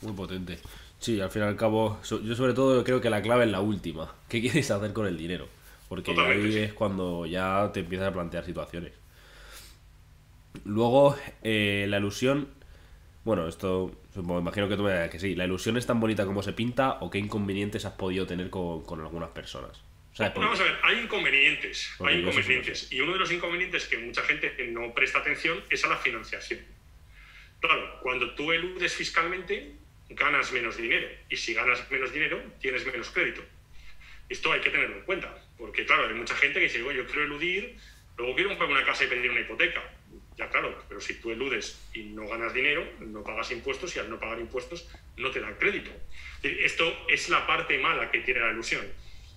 Muy potente. Sí, al fin y al cabo, yo sobre todo creo que la clave es la última. ¿Qué quieres hacer con el dinero? Porque ahí es cuando ya te empiezas a plantear situaciones. Luego, eh, la ilusión. Bueno, esto me imagino que tú me que sí. ¿La ilusión es tan bonita como se pinta o qué inconvenientes has podido tener con, algunas personas? Vamos a ver, hay inconvenientes. Hay inconvenientes. Y uno de los inconvenientes que mucha gente no presta atención es a la financiación. Claro, cuando tú eludes fiscalmente, ganas menos dinero. Y si ganas menos dinero, tienes menos crédito. Esto hay que tenerlo en cuenta, porque claro, hay mucha gente que dice, yo quiero eludir, luego quiero comprar una casa y pedir una hipoteca. Ya claro, pero si tú eludes y no ganas dinero, no pagas impuestos y al no pagar impuestos no te dan crédito. Esto es la parte mala que tiene la ilusión.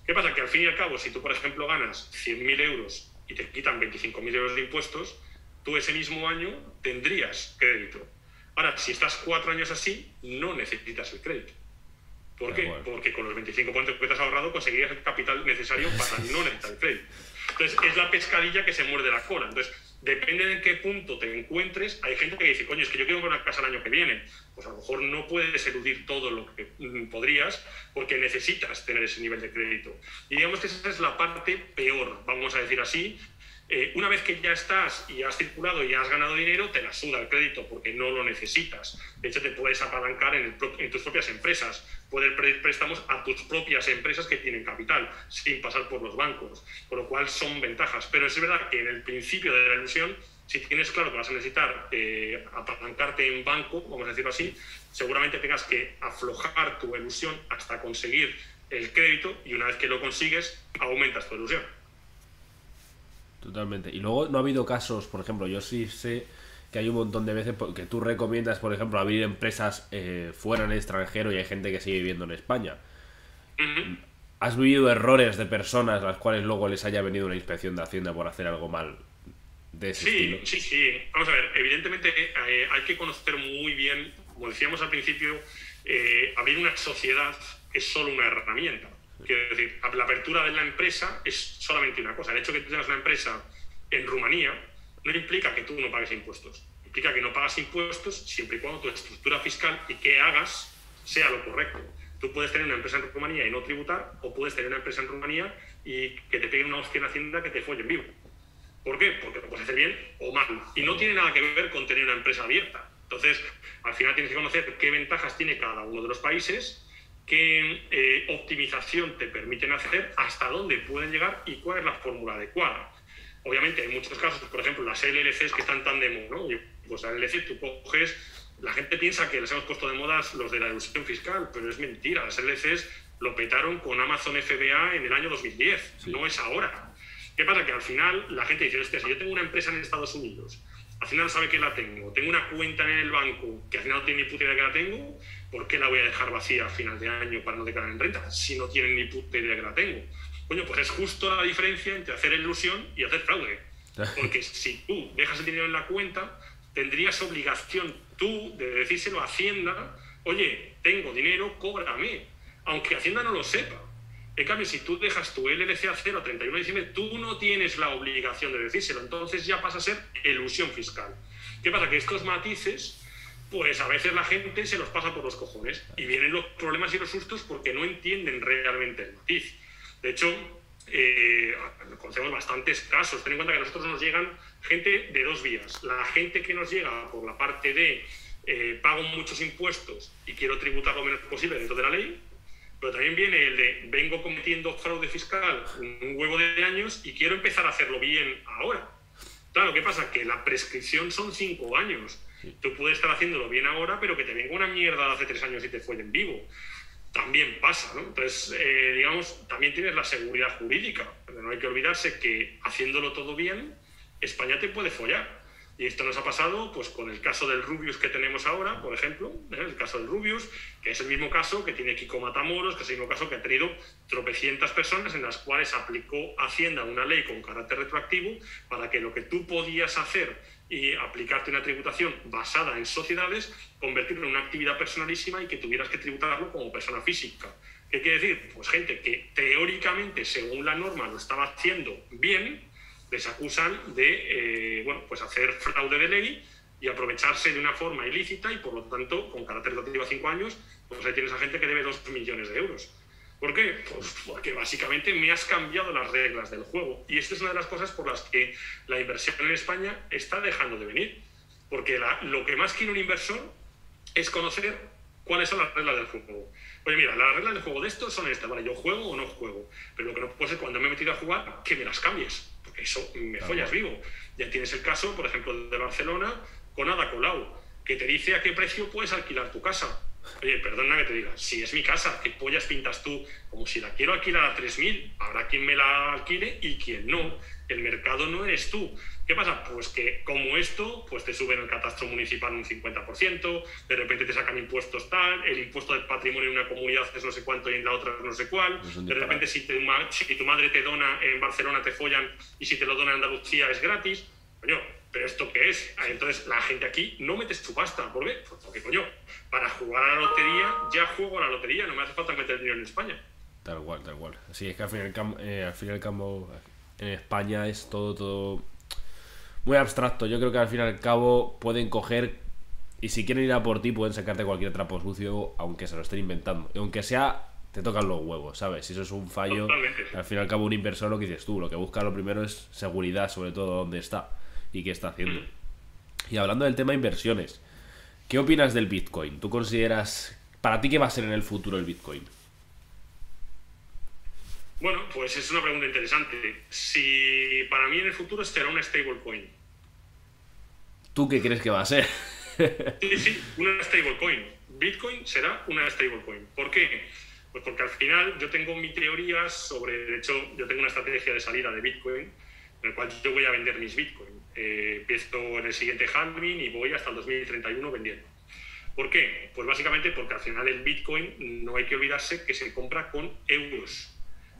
¿Qué pasa? Que al fin y al cabo, si tú, por ejemplo, ganas 100.000 euros y te quitan 25.000 euros de impuestos, tú ese mismo año tendrías crédito. Ahora, si estás cuatro años así, no necesitas el crédito. ¿Por qué? Porque con los 25 puntos que te has ahorrado conseguirías el capital necesario para no necesitar el crédito. Entonces, es la pescadilla que se muerde la cola. Entonces, depende de qué punto te encuentres. Hay gente que dice, coño, es que yo quiero comprar casa el año que viene. Pues a lo mejor no puedes eludir todo lo que mm, podrías porque necesitas tener ese nivel de crédito. Y digamos que esa es la parte peor, vamos a decir así, eh, una vez que ya estás y has circulado y has ganado dinero, te la suda el crédito porque no lo necesitas. De hecho, te puedes apalancar en, tus propias empresas, poder pedir préstamos a tus propias empresas que tienen capital, sin pasar por los bancos, con lo cual son ventajas. Pero es verdad que en el principio de la ilusión, si tienes claro que vas a necesitar eh, apalancarte en banco, vamos a decirlo así, seguramente tengas que aflojar tu ilusión hasta conseguir el crédito y una vez que lo consigues, aumentas tu ilusión. Totalmente. Y luego no ha habido casos, por ejemplo, yo sí sé que hay un montón de veces que tú recomiendas, por ejemplo, abrir empresas eh, fuera en el extranjero y hay gente que sigue viviendo en España. ¿Has vivido errores de personas las cuales luego les haya venido una inspección de Hacienda por hacer algo mal de ese sí, Sí, sí, Vamos a ver, evidentemente eh, hay que conocer muy bien, como decíamos al principio, eh, abrir una sociedad es solo una herramienta. Quiero decir, la apertura de la empresa es solamente una cosa. El hecho de que tú tengas una empresa en Rumanía no implica que tú no pagues impuestos. Implica que no pagas impuestos siempre y cuando tu estructura fiscal y que hagas sea lo correcto. Tú puedes tener una empresa en Rumanía y no tributar, o puedes tener una empresa en Rumanía y que te peguen una hostia en Hacienda que te follen vivo. ¿Por qué? Porque lo puedes hacer bien o mal. Y no tiene nada que ver con tener una empresa abierta. Entonces, al final tienes que conocer qué ventajas tiene cada uno de los países qué eh, optimización te permiten hacer, hasta dónde pueden llegar y cuál es la fórmula adecuada. Obviamente, en muchos casos, por ejemplo, las LLCs que están tan de moda, ¿no? pues la LLC tú coges, la gente piensa que les hemos puesto de moda los de la ilusión fiscal, pero es mentira. Las LLCs lo petaron con Amazon FBA en el año 2010, no es ahora. ¿Qué pasa? Que al final la gente dice, si yo tengo una empresa en Estados Unidos Hacienda no sabe que la tengo, tengo una cuenta en el banco que Hacienda no tiene ni puta idea que la tengo, ¿por qué la voy a dejar vacía a final de año para no declarar en renta si no tienen ni puta idea que la tengo? Coño, pues es justo la diferencia entre hacer ilusión y hacer fraude. Porque si tú dejas el dinero en la cuenta, tendrías obligación tú de decírselo a Hacienda, oye, tengo dinero, cóbrame, aunque Hacienda no lo sepa. En cambio, si tú dejas tu LLC a cero a 31 de diciembre, tú no tienes la obligación de decírselo, entonces ya pasa a ser ilusión fiscal. ¿Qué pasa? Que estos matices, pues a veces la gente se los pasa por los cojones y vienen los problemas y los sustos porque no entienden realmente el matiz. De hecho, eh, conocemos bastantes casos. Ten en cuenta que a nosotros nos llegan gente de dos vías. La gente que nos llega por la parte de eh, pago muchos impuestos y quiero tributar lo menos posible dentro de la ley, pero también viene el de vengo cometiendo fraude fiscal un huevo de años y quiero empezar a hacerlo bien ahora. Claro, ¿qué pasa? Que la prescripción son cinco años. Tú puedes estar haciéndolo bien ahora, pero que te venga una mierda de hace tres años y te fue en vivo también pasa, ¿no? Entonces, eh, digamos, también tienes la seguridad jurídica, pero no hay que olvidarse que haciéndolo todo bien, España te puede follar. Y esto nos ha pasado pues, con el caso del Rubius que tenemos ahora, por ejemplo, ¿eh? el caso del Rubius, que es el mismo caso que tiene Kiko Matamoros, que es el mismo caso que ha tenido tropecientas personas en las cuales aplicó Hacienda una ley con carácter retroactivo para que lo que tú podías hacer y aplicarte una tributación basada en sociedades, convertirlo en una actividad personalísima y que tuvieras que tributarlo como persona física. ¿Qué quiere decir? Pues gente que teóricamente, según la norma, lo estaba haciendo bien, les acusan de eh, bueno, pues hacer fraude de ley y aprovecharse de una forma ilícita y, por lo tanto, con carácter relativo a cinco años, pues ahí tienes a gente que debe dos millones de euros. ¿Por qué? Pues porque básicamente me has cambiado las reglas del juego. Y esta es una de las cosas por las que la inversión en España está dejando de venir. Porque lo que más quiere un inversor es conocer cuáles son las reglas del juego. Oye, mira, las reglas del juego de esto son estas, ¿vale? Yo juego o no juego. Pero lo que no puede ser cuando me he metido a jugar, que me las cambies. Porque eso me follas vivo. Ya tienes el caso, por ejemplo, de Barcelona con Ada Colau, que te dice a qué precio puedes alquilar tu casa. Oye, perdona que te diga, si es mi casa, ¿qué pollas pintas tú? Como si la quiero alquilar a 3.000, habrá quien me la alquile y quien no. El mercado no eres tú. ¿Qué pasa? Pues que como esto, pues te suben el catastro municipal un 50%, de repente te sacan impuestos tal, el impuesto de patrimonio en una comunidad es no sé cuánto y en la otra no sé cuál, de repente si, si tu madre te dona en Barcelona te follan y si te lo dona en Andalucía es gratis. Coño, ¿pero esto qué es? Ah, entonces la gente aquí no mete su pasta. ¿Por qué? Pues porque, coño, para jugar a la lotería ya juego a la lotería, no me hace falta meter dinero en España. Tal cual, tal cual. Sí, es que al fin y al, eh, al, fin y al cabo en España es todo, todo muy abstracto. Yo creo que al fin y al cabo pueden coger y si quieren ir a por ti pueden sacarte cualquier trapo sucio aunque se lo estén inventando. Y aunque sea, te tocan los huevos, ¿sabes? Si eso es un fallo, al fin y al cabo un inversor lo que dices tú, lo que busca lo primero es seguridad, sobre todo dónde está y qué está haciendo. Y hablando del tema inversiones, ¿qué opinas del Bitcoin? ¿Tú consideras, para ti, qué va a ser en el futuro el Bitcoin? Bueno, pues es una pregunta interesante. Si para mí en el futuro será una stablecoin. ¿Tú qué crees que va a ser? sí, sí, una stablecoin. Bitcoin será una stablecoin. ¿Por qué? Pues porque al final yo tengo mi teoría sobre, de hecho, yo tengo una estrategia de salida de Bitcoin en el cual yo voy a vender mis Bitcoin. Eh, empiezo en el siguiente halving y voy hasta el 2031 vendiendo. ¿Por qué? Pues básicamente porque al final el Bitcoin no hay que olvidarse que se compra con euros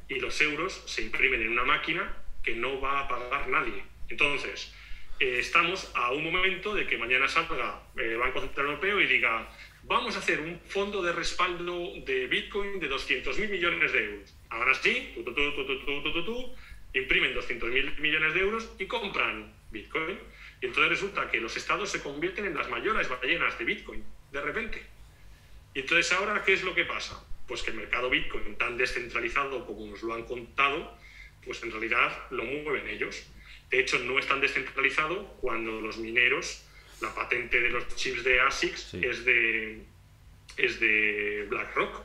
y los euros se imprimen en una máquina que no va a pagar nadie. Entonces, eh, estamos a un momento de que mañana salga el Banco Central Europeo y diga, vamos a hacer un fondo de respaldo de Bitcoin de 200.000 millones de euros. Ahora sí, tú, tú, imprimen 200.000 millones de euros y compran Bitcoin. Y entonces resulta que los estados se convierten en las mayores ballenas de Bitcoin, de repente. Y entonces ahora, ¿qué es lo que pasa? Pues que el mercado Bitcoin, tan descentralizado como nos lo han contado, pues en realidad lo mueven ellos. De hecho, no es tan descentralizado cuando los mineros, la patente de los chips de ASICS es, de, es de BlackRock.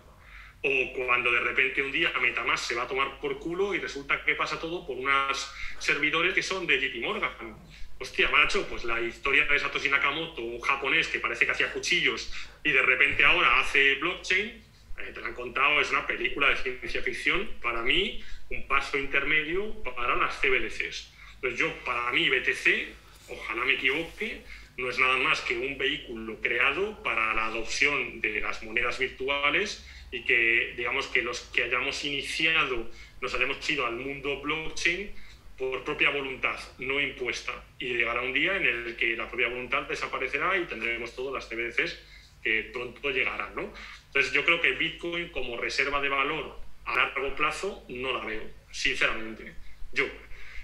O cuando de repente un día Metamask se va a tomar por culo y resulta que pasa todo por unos servidores que son de JP Morgan. Hostia, macho, pues la historia de Satoshi Nakamoto, un japonés que parece que hacía cuchillos y de repente ahora hace blockchain, eh, te lo han contado, es una película de ciencia ficción. Para mí, un paso intermedio para las CBDCs. Pues yo, para mí, BTC ojalá me equivoque, no es nada más que un vehículo creado para la adopción de las monedas virtuales y que digamos que los que hayamos iniciado nos hayamos ido al mundo blockchain por propia voluntad, no impuesta. Y llegará un día en el que la propia voluntad desaparecerá y tendremos todas las CBDCs que pronto llegarán. ¿no? Entonces yo creo que Bitcoin como reserva de valor a largo plazo no la veo, sinceramente. Yo.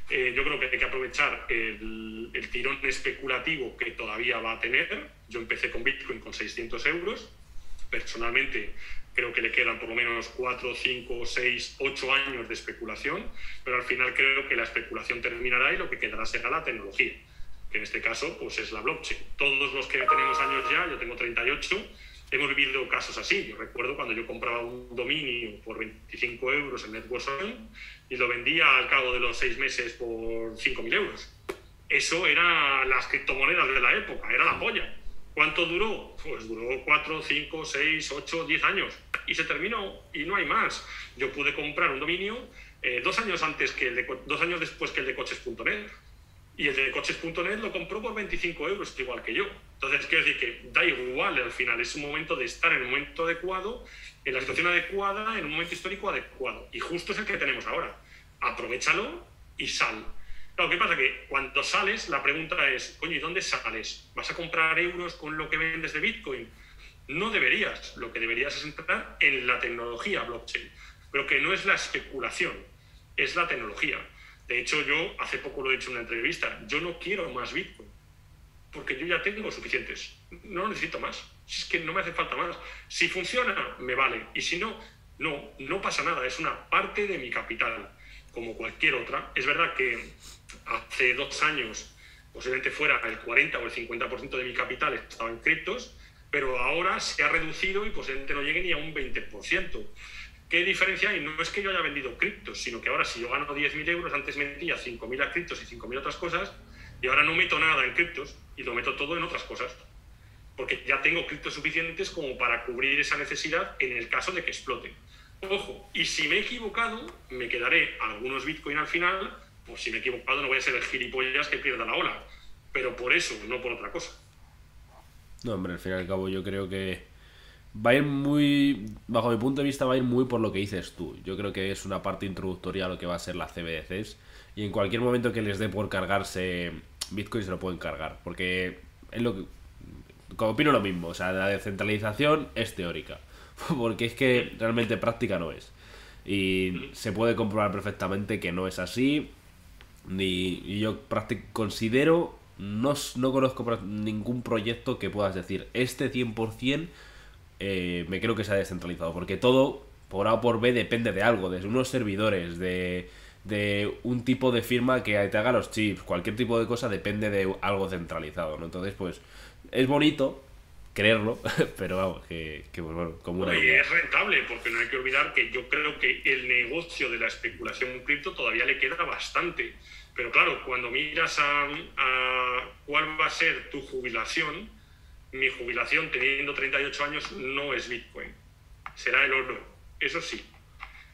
Eh, yo creo que hay que aprovechar el, el, tirón especulativo que todavía va a tener. Yo empecé con Bitcoin con 600 euros. Personalmente creo que le quedan por lo menos 4, 5, 6, 8 años de especulación, pero al final creo que la especulación terminará y lo que quedará será la tecnología, que en este caso pues es la blockchain. Todos los que tenemos años ya, yo tengo 38, hemos vivido casos así. Yo recuerdo cuando yo compraba un dominio por 25 euros en NetWorkSoil y lo vendía al cabo de los 6 meses por 5.000 euros. Eso era las criptomonedas de la época, era la polla. ¿Cuánto duró? Pues duró 4, 5, 6, 8, 10 años y se terminó y no hay más. Yo pude comprar un dominio eh, dos años antes que el de, dos años después que el de coches.net y el de coches.net lo compró por 25 euros igual que yo. Entonces quiero decir que da igual al final es un momento de estar en el momento adecuado, en la situación adecuada, en un momento histórico adecuado y justo es el que tenemos ahora. Aprovechalo y sal. Claro, ¿qué pasa? Que cuando sales, la pregunta es, coño, ¿y dónde sales? ¿Vas a comprar euros con lo que vendes de Bitcoin? No deberías, lo que deberías es entrar en la tecnología blockchain, pero que no es la especulación, es la tecnología. De hecho, yo hace poco lo he dicho en una entrevista, yo no quiero más Bitcoin, porque yo ya tengo suficientes, no necesito más, si es que no me hace falta más. Si funciona, me vale, y si no, no, no pasa nada, es una parte de mi capital, como cualquier otra. Es verdad que hace dos años posiblemente fuera el 40 o el 50% de mi capital estaba en criptos, pero ahora se ha reducido y posiblemente no llegue ni a un 20%. ¿Qué diferencia hay? No es que yo haya vendido criptos, sino que ahora si yo gano 10.000 euros, antes metía 5.000 a criptos y 5.000 otras cosas, y ahora no meto nada en criptos y lo meto todo en otras cosas. Porque ya tengo criptos suficientes como para cubrir esa necesidad en el caso de que explote. Ojo, y si me he equivocado, me quedaré algunos Bitcoin al final, pues si me he equivocado no voy a ser el gilipollas que pierda la ola. Pero por eso, no por otra cosa. No, hombre, al fin y al cabo yo creo que va a ir muy, bajo mi punto de vista, va a ir muy por lo que dices tú. Yo creo que es una parte introductoria a lo que va a ser la CBDCs y en cualquier momento que les dé por cargarse Bitcoin se lo pueden cargar, porque es lo que... Como opino lo mismo, o sea, la descentralización es teórica, porque es que realmente práctica no es. Y se puede comprobar perfectamente que no es así. Ni, y yo considero no, no conozco ningún proyecto que puedas decir, este 100% eh, me creo que se ha descentralizado, porque todo, por A o por B, depende de algo, de unos servidores, de, de un tipo de firma que te haga los chips, cualquier tipo de cosa depende de algo centralizado, ¿no? Entonces, pues, es bonito creerlo, pero vamos, que, que pues, bueno, como una es rentable, porque no hay que olvidar que yo creo que el negocio de la especulación en cripto todavía le queda bastante. Pero claro, cuando miras a, cuál va a ser tu jubilación, mi jubilación teniendo 38 años no es Bitcoin, será el oro. Eso sí.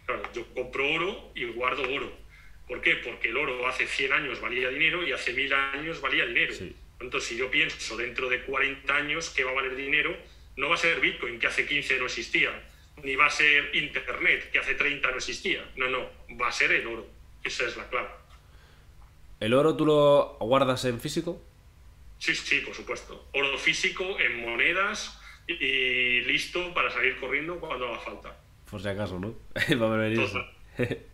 Claro, yo compro oro y guardo oro. ¿Por qué? Porque el oro hace 100 años valía dinero y hace 1000 años valía dinero. Entonces, si yo pienso dentro de 40 años que va a valer dinero, no va a ser Bitcoin, que hace 15 no existía, ni va a ser Internet, que hace 30 no existía. No, no, va a ser el oro. Esa es la clave. ¿El oro tú lo guardas en físico? Sí, sí, por supuesto. Oro físico en monedas y listo para salir corriendo cuando haga falta. Por si acaso, ¿no? Va a venir.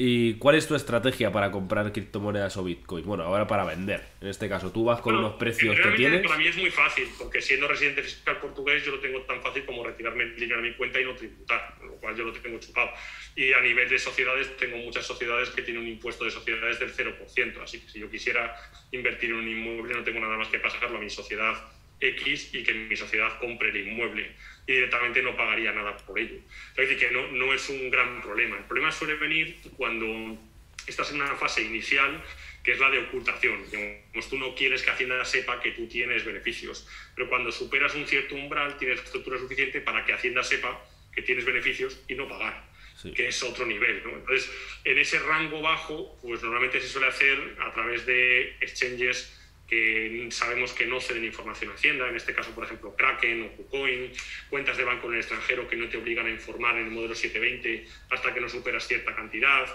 ¿Y cuál es tu estrategia para comprar criptomonedas o Bitcoin? Bueno, ahora para vender. En este caso, tú vas con unos precios que tienes. Para mí es muy fácil, porque siendo residente fiscal portugués, yo lo tengo tan fácil como retirarme el dinero a mi cuenta y no tributar, lo cual yo lo tengo chupado. Y a nivel de sociedades, tengo muchas sociedades que tienen un impuesto de sociedades del 0%. Así que si yo quisiera invertir en un inmueble, no tengo nada más que pasarlo a mi sociedad X y que mi sociedad compre el inmueble y directamente no pagaría nada por ello. Es decir, que no, no es un gran problema. El problema suele venir cuando estás en una fase inicial que es la de ocultación. Digamos, tú no quieres que Hacienda sepa que tú tienes beneficios, pero cuando superas un cierto umbral tienes estructura suficiente para que Hacienda sepa que tienes beneficios y no pagar. que es otro nivel. ¿no? Entonces, en ese rango bajo, pues normalmente se suele hacer a través de exchanges que sabemos que no ceden información a Hacienda, en este caso, por ejemplo, Kraken o KuCoin, cuentas de banco en el extranjero que no te obligan a informar en el modelo 720 hasta que no superas cierta cantidad,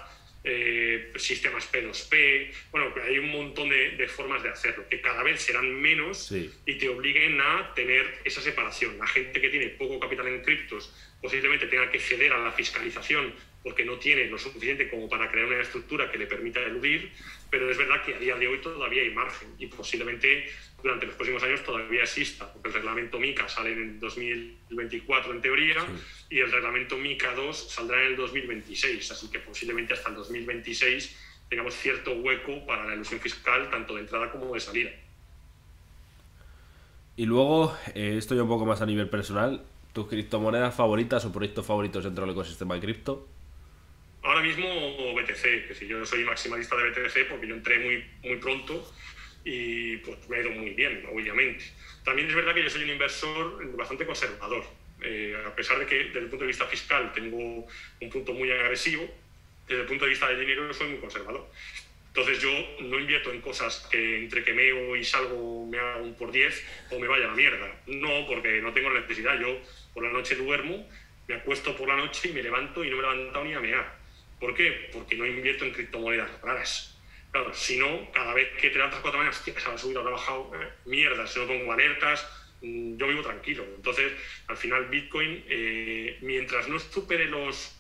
eh, sistemas P2P, bueno, hay un montón de, formas de hacerlo, que cada vez serán menos y te obliguen a tener esa separación. La gente que tiene poco capital en criptos posiblemente tenga que ceder a la fiscalización porque no tiene lo suficiente como para crear una estructura que le permita eludir, pero es verdad que a día de hoy todavía hay margen y posiblemente durante los próximos años todavía exista, porque el reglamento MICA sale en 2024 en teoría y el reglamento MICA 2 saldrá en el 2026, así que posiblemente hasta el 2026 tengamos cierto hueco para la ilusión fiscal tanto de entrada como de salida. Y luego, eh, esto ya un poco más a nivel personal, ¿tus criptomonedas favoritas o proyectos favoritos dentro del ecosistema de cripto? Ahora mismo BTC, que si yo soy maximalista de BTC porque yo entré muy, muy pronto y pues me ha ido muy bien, obviamente. También es verdad que yo soy un inversor bastante conservador, eh, a pesar de que desde el punto de vista fiscal tengo un punto muy agresivo, desde el punto de vista del dinero soy muy conservador. Entonces yo no invierto en cosas que entre que meo y salgo me haga un por 10 o me vaya a la mierda. No, porque no tengo necesidad. Yo por la noche duermo, me acuesto por la noche y me levanto y no me he levantado ni a mear. ¿Por qué? Porque no invierto en criptomonedas raras. Claro, si no, cada vez que te levantas cuatro mañanas, hostia, se ha subido, ha bajado, eh, mierda, si no pongo alertas, mm, yo vivo tranquilo. Entonces, al final, Bitcoin, eh, mientras no supere los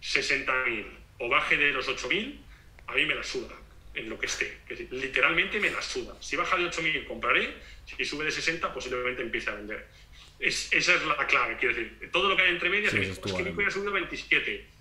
60.000 o baje de los 8.000, a mí me la suda en lo que esté. literalmente me la suda. Si baja de 8.000, compraré. Si sube de 60, posiblemente empiece a vender. esa es la clave, quiero decir. Todo lo que hay entre medias es, es que Bitcoin ha subido 27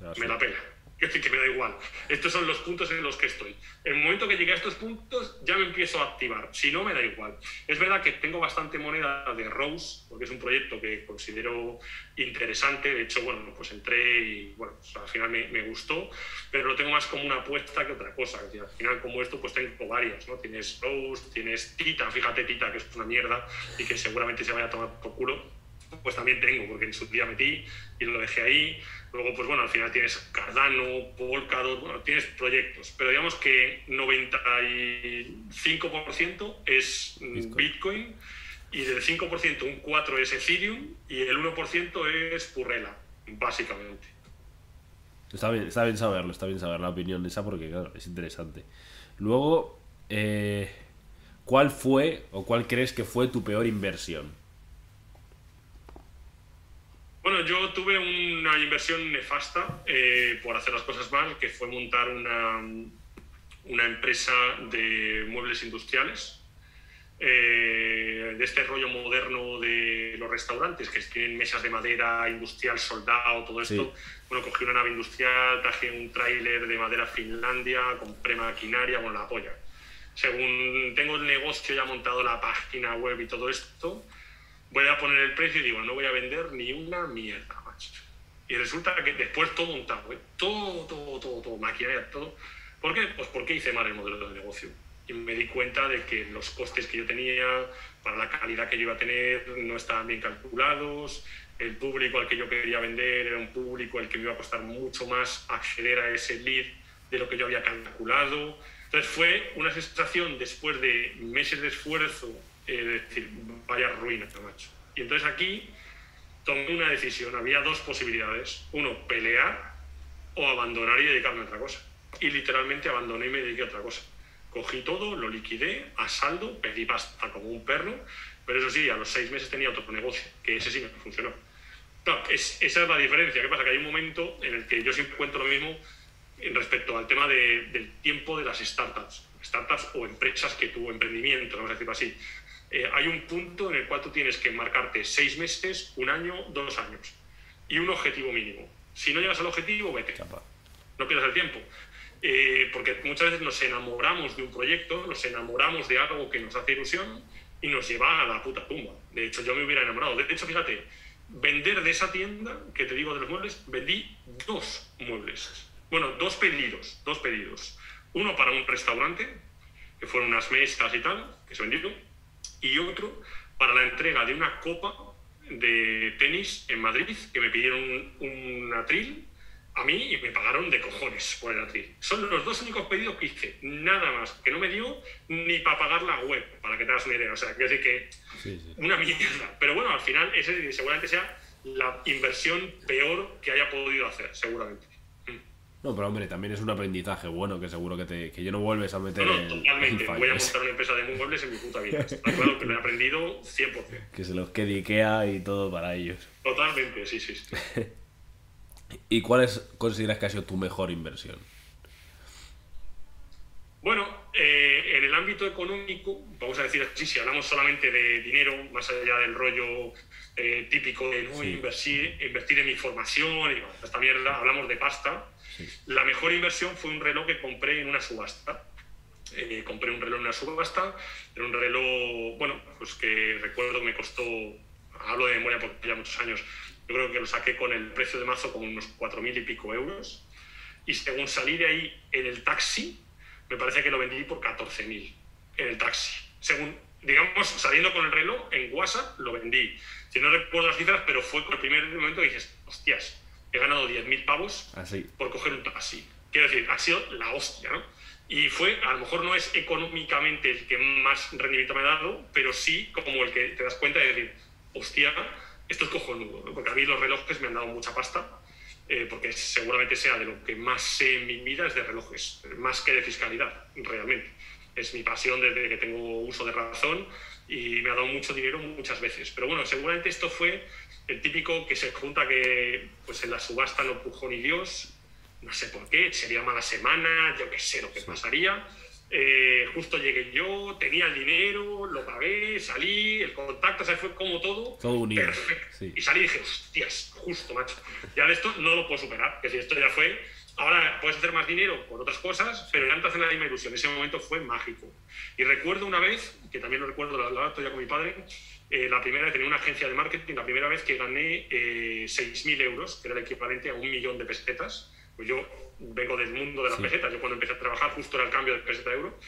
me la pena. Que, que me da igual. Estos son los puntos en los que estoy. En el momento que llegue a estos puntos, ya me empiezo a activar. Si no, me da igual. Es verdad que tengo bastante moneda de Rose, porque es un proyecto que considero interesante. De hecho, bueno, pues entré y bueno, pues al final me, me, gustó, pero lo tengo más como una apuesta que otra cosa. Al final, como esto, pues tengo varias, ¿no? Tienes Rose, tienes Tita, fíjate Tita, que es una mierda y que seguramente se vaya a tomar por culo. Pues también tengo, porque en su día metí y lo dejé ahí. Luego, pues bueno, al final tienes Cardano, Polkadot, bueno, tienes proyectos, pero digamos que 95% es Bitcoin. y del 5% un 4% es Ethereum y el 1% es Purrela, básicamente. Está bien, está bien saberlo, está bien saber la opinión de esa porque, claro, es interesante. Luego, eh, ¿cuál fue o cuál crees que fue tu peor inversión? Bueno, yo tuve una inversión nefasta eh, por hacer las cosas mal, que fue montar una, una empresa de muebles industriales, eh, de este rollo moderno de los restaurantes, que tienen mesas de madera industrial soldado, todo esto. Bueno, cogí una nave industrial, traje un tráiler de madera Finlandia, compré maquinaria, bueno, la polla. Según tengo el negocio ya montado, la página web y todo esto, voy a poner el precio y digo, no voy a vender ni una mierda, macho. Y resulta que después todo montado, ¿eh? todo, todo, todo, todo, maquinaria, todo. ¿Por qué? Pues porque hice mal el modelo de negocio. Y me di cuenta de que los costes que yo tenía para la calidad que yo iba a tener no estaban bien calculados. El público al que yo quería vender era un público al que me iba a costar mucho más acceder a ese lead de lo que yo había calculado. Entonces fue una sensación después de meses de esfuerzo es decir, vaya ruina, macho. Y entonces aquí tomé una decisión. Había dos posibilidades. Uno, pelear o abandonar y dedicarme a otra cosa. Y literalmente abandoné y me dediqué a otra cosa. Cogí todo, lo liquidé a saldo, pedí pasta como un perro, pero eso sí, a los seis meses tenía otro negocio, que ese sí me funcionó. esa es la diferencia. ¿Qué pasa? Que hay un momento en el que yo siempre cuento lo mismo respecto al tema del tiempo de las startups. Startups o empresas que tu emprendimiento, vamos a decirlo así. Eh, hay un punto en el cual tú tienes que marcarte seis meses, un año, dos años y un objetivo mínimo. Si no llegas al objetivo, vete. No pierdas el tiempo. Eh, porque muchas veces nos enamoramos de un proyecto, nos enamoramos de algo que nos hace ilusión y nos lleva a la puta tumba. De hecho, yo me hubiera enamorado. De hecho, fíjate, vender de esa tienda que te digo de los muebles, vendí dos muebles. Bueno, dos pedidos, dos pedidos. Uno para un restaurante, que fueron unas mesas y tal, que se vendieron y otro para la entrega de una copa de tenis en Madrid que me pidieron un, un atril a mí y me pagaron de cojones por el atril. Son los dos únicos pedidos que hice, nada más, que no me dio ni para pagar la web, para que te hagas una idea. O sea, quiero decir que una mierda. Pero bueno, al final ese seguramente sea la inversión peor que haya podido hacer, seguramente. No, pero hombre, también es un aprendizaje bueno que seguro que, te, que yo no vuelves a meter. No, no totalmente. Voy a montar una empresa de muebles en mi puta vida. Está claro que lo he aprendido 100%. Que se los quede Ikea y todo para ellos. Totalmente, sí, sí. ¿Y cuál es, consideras que ha sido tu mejor inversión? Bueno, eh, en el ámbito económico, vamos a decir así, si hablamos solamente de dinero, más allá del rollo eh, típico de no invertir, invertir en mi formación y esta mierda, hablamos de pasta. La mejor inversión fue un reloj que compré en una subasta. Eh, compré un reloj en una subasta, era un reloj, bueno, pues que recuerdo que me costó, hablo de memoria porque ya muchos años, yo creo que lo saqué con el precio de mazo como unos 4.000 y pico euros. Y según salí de ahí en el taxi, me parece que lo vendí por 14.000 en el taxi. Según, digamos, saliendo con el reloj, en WhatsApp lo vendí. Si no recuerdo las cifras, pero fue el primer momento que dices, hostias, he ganado 10.000 pavos Así. Por coger un taxi. Quiero decir, ha sido la hostia, ¿no? Y fue, a lo mejor no es económicamente el que más rendimiento me ha dado, pero sí como el que te das cuenta de decir, hostia, esto es cojonudo, porque a mí los relojes me han dado mucha pasta, eh, porque seguramente sea de lo que más sé en mi vida es de relojes, más que de fiscalidad, realmente. Es mi pasión desde que tengo uso de razón y me ha dado mucho dinero muchas veces. Pero bueno, seguramente esto fue el típico que se junta que pues en la subasta no pujó ni Dios, no sé por qué, sería mala semana, yo qué sé lo que pasaría eh, justo llegué yo, tenía el dinero, lo pagué, salí, el contacto, o sea, fue como todo, todo unido. perfecto. Y salí y dije, hostias, justo, macho. Ya de esto no lo puedo superar, que si esto ya fue, ahora puedes hacer más dinero por otras cosas, pero ya antes hace la misma ilusión. Ese momento fue mágico. Y recuerdo una vez, que también lo recuerdo, lo hablaba ya con mi padre, eh, la primera vez tenía una agencia de marketing, la primera vez que gané eh, 6.000 euros, que era el equivalente a un millón de pesetas. Pues yo vengo del mundo de la peseta. Yo cuando empecé a trabajar justo era el cambio de peseta a euro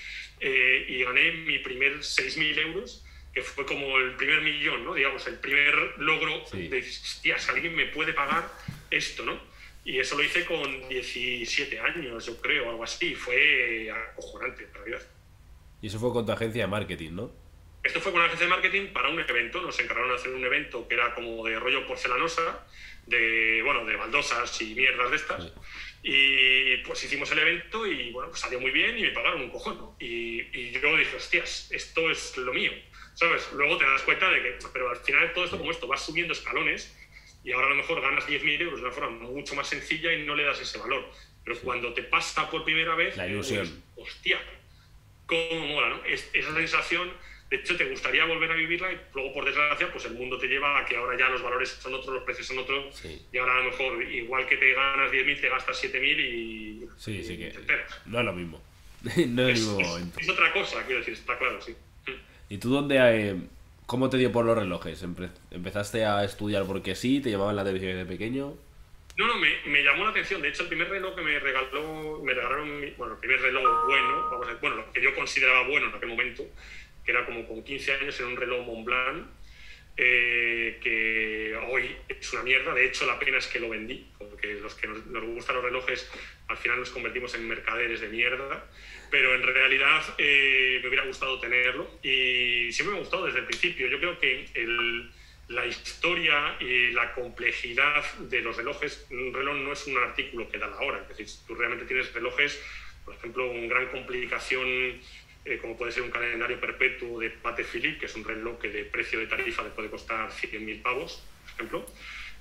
eh, y gané mi primer 6.000 euros, que fue como el primer millón, ¿no? Digamos, el primer logro de, hostias, alguien me puede pagar esto, ¿no? Y eso lo hice con 17 años, yo creo, algo así. Fue acojonante, en realidad. Y eso fue con tu agencia de marketing, ¿no? Esto fue con una agencia de marketing para un evento. Nos encargaron de hacer un evento que era como de rollo porcelanosa, de, bueno, de baldosas y mierdas de estas. Y pues hicimos el evento y bueno, pues salió muy bien y me pagaron un cojón. Y, y, yo dije, hostias, esto es lo mío. ¿Sabes? Luego te das cuenta de que, pero al final todo esto como esto, vas subiendo escalones y ahora a lo mejor ganas 10.000 euros de una forma mucho más sencilla y no le das ese valor. Pero cuando te pasa por primera vez, la ilusión. Pues, hostia, cómo mola, ¿no? Es, esa sensación de hecho, te gustaría volver a vivirla y luego, por desgracia, pues el mundo te lleva a que ahora ya los valores son otros, los precios son otros. Y ahora a lo mejor, igual que te ganas 10.000, te gastas 7.000 y. Sí, sí, que. No es lo mismo. no es, es, mismo es, momento. es, otra cosa, quiero decir, está claro, sí. ¿Y tú dónde. Eh, ¿Cómo te dio por los relojes? ¿Empezaste a estudiar porque sí? ¿Te llamaban la atención desde pequeño? No, no, me, me, llamó la atención. De hecho, el primer reloj que me regaló, me regalaron, bueno, el primer reloj bueno, vamos a ver, bueno, lo que yo consideraba bueno en aquel momento, que era como con 15 años, era un reloj Montblanc, eh, que hoy es una mierda. De hecho, la pena es que lo vendí, porque los que nos, nos gustan los relojes, al final nos convertimos en mercaderes de mierda. Pero en realidad eh, me hubiera gustado tenerlo y siempre me ha gustado desde el principio. Yo creo que el, la historia y la complejidad de los relojes, un reloj no es un artículo que da la hora. Es decir, tú realmente tienes relojes, por ejemplo, una gran complicación eh, como puede ser un calendario perpetuo de Pate Philippe, que es un reloj que de precio de tarifa le puede costar 100.000 pavos, por ejemplo.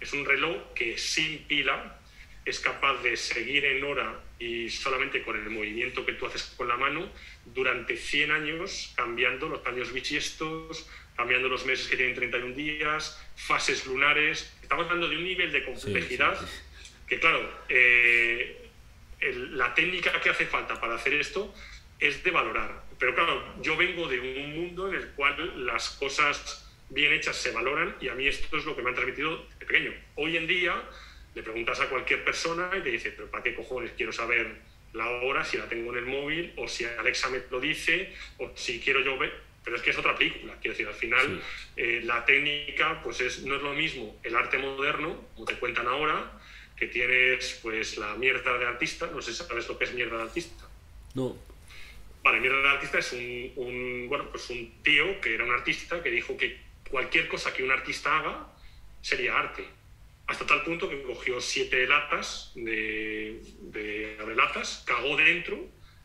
Es un reloj que sin pila es capaz de seguir en hora y solamente con el movimiento que tú haces con la mano durante 100 años, cambiando los años bisiestos, cambiando los meses que tienen 31 días, fases lunares. Estamos hablando de un nivel de complejidad sí, sí, sí. que, claro, eh, el, la técnica que hace falta para hacer esto es de valorar. Pero claro, yo vengo de un mundo en el cual las cosas bien hechas se valoran y a mí esto es lo que me han transmitido de pequeño. Hoy en día le preguntas a cualquier persona y te dice, pero ¿para qué cojones quiero saber la hora si la tengo en el móvil o si Alexa me lo dice o si quiero yo ver? pero es que es otra película. Quiero decir, al final eh, la técnica pues es, no es lo mismo el arte moderno, como te cuentan ahora, que tienes pues la mierda de artista, no sé si sabes lo que es mierda de artista. No. Vale, mierda artista es un, un, bueno, pues un tío que era un artista que dijo que cualquier cosa que un artista haga sería arte. Hasta tal punto que cogió siete latas de, de, de latas, cagó dentro,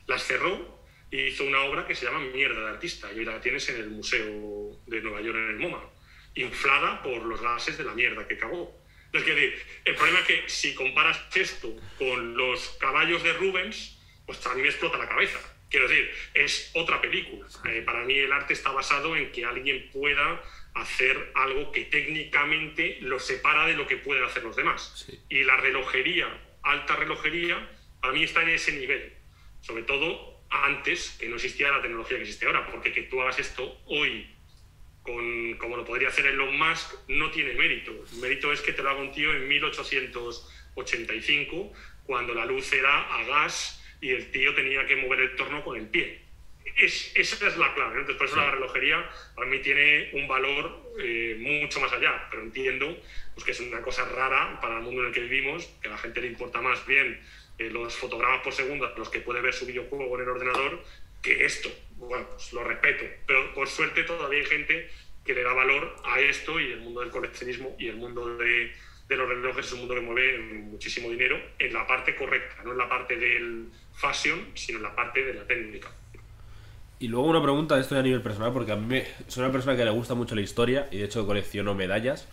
las cerró y hizo una obra que se llama Mierda de Artista y hoy la tienes en el Museo de Nueva York en el MoMA, inflada por los gases de la mierda que cagó. Es decir, el problema es que si comparas esto con los caballos de Rubens, pues a mí me explota la cabeza. Quiero decir, es otra película. Eh, para mí el arte está basado en que alguien pueda hacer algo que técnicamente lo separa de lo que pueden hacer los demás. Sí. Y la relojería, alta relojería, para mí está en ese nivel. Sobre todo antes que no existía la tecnología que existe ahora, porque que tú hagas esto hoy con, como lo podría hacer Elon Musk, no tiene mérito. El mérito es que te lo haga un tío en 1885, cuando la luz era a gas y el tío tenía que mover el torno con el pie. Es, esa es la clave. ¿no? Entonces, por eso la relojería para mí tiene un valor eh, mucho más allá, pero entiendo pues, que es una cosa rara para el mundo en el que vivimos, que a la gente le importa más bien eh, los fotogramas por segundo los que puede ver su videojuego en el ordenador que esto. Bueno, pues lo respeto, pero por suerte todavía hay gente que le da valor a esto y el mundo del coleccionismo y el mundo de, de los relojes es un mundo que mueve muchísimo dinero en la parte correcta, no en la parte del fashion, sino en la parte de la técnica. Y luego una pregunta de esto ya a nivel personal, porque a mí me, soy una persona que le gusta mucho la historia y de hecho colecciono medallas.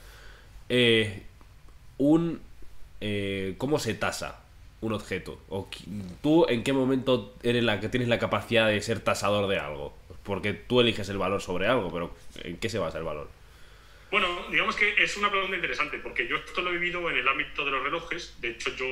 Eh, un eh, ¿Cómo se tasa un objeto? ¿O tú en qué momento eres la que tienes la capacidad de ser tasador de algo? Porque tú eliges el valor sobre algo, pero ¿en qué se basa el valor? Bueno, digamos que es una pregunta interesante, porque yo esto lo he vivido en el ámbito de los relojes. De hecho, yo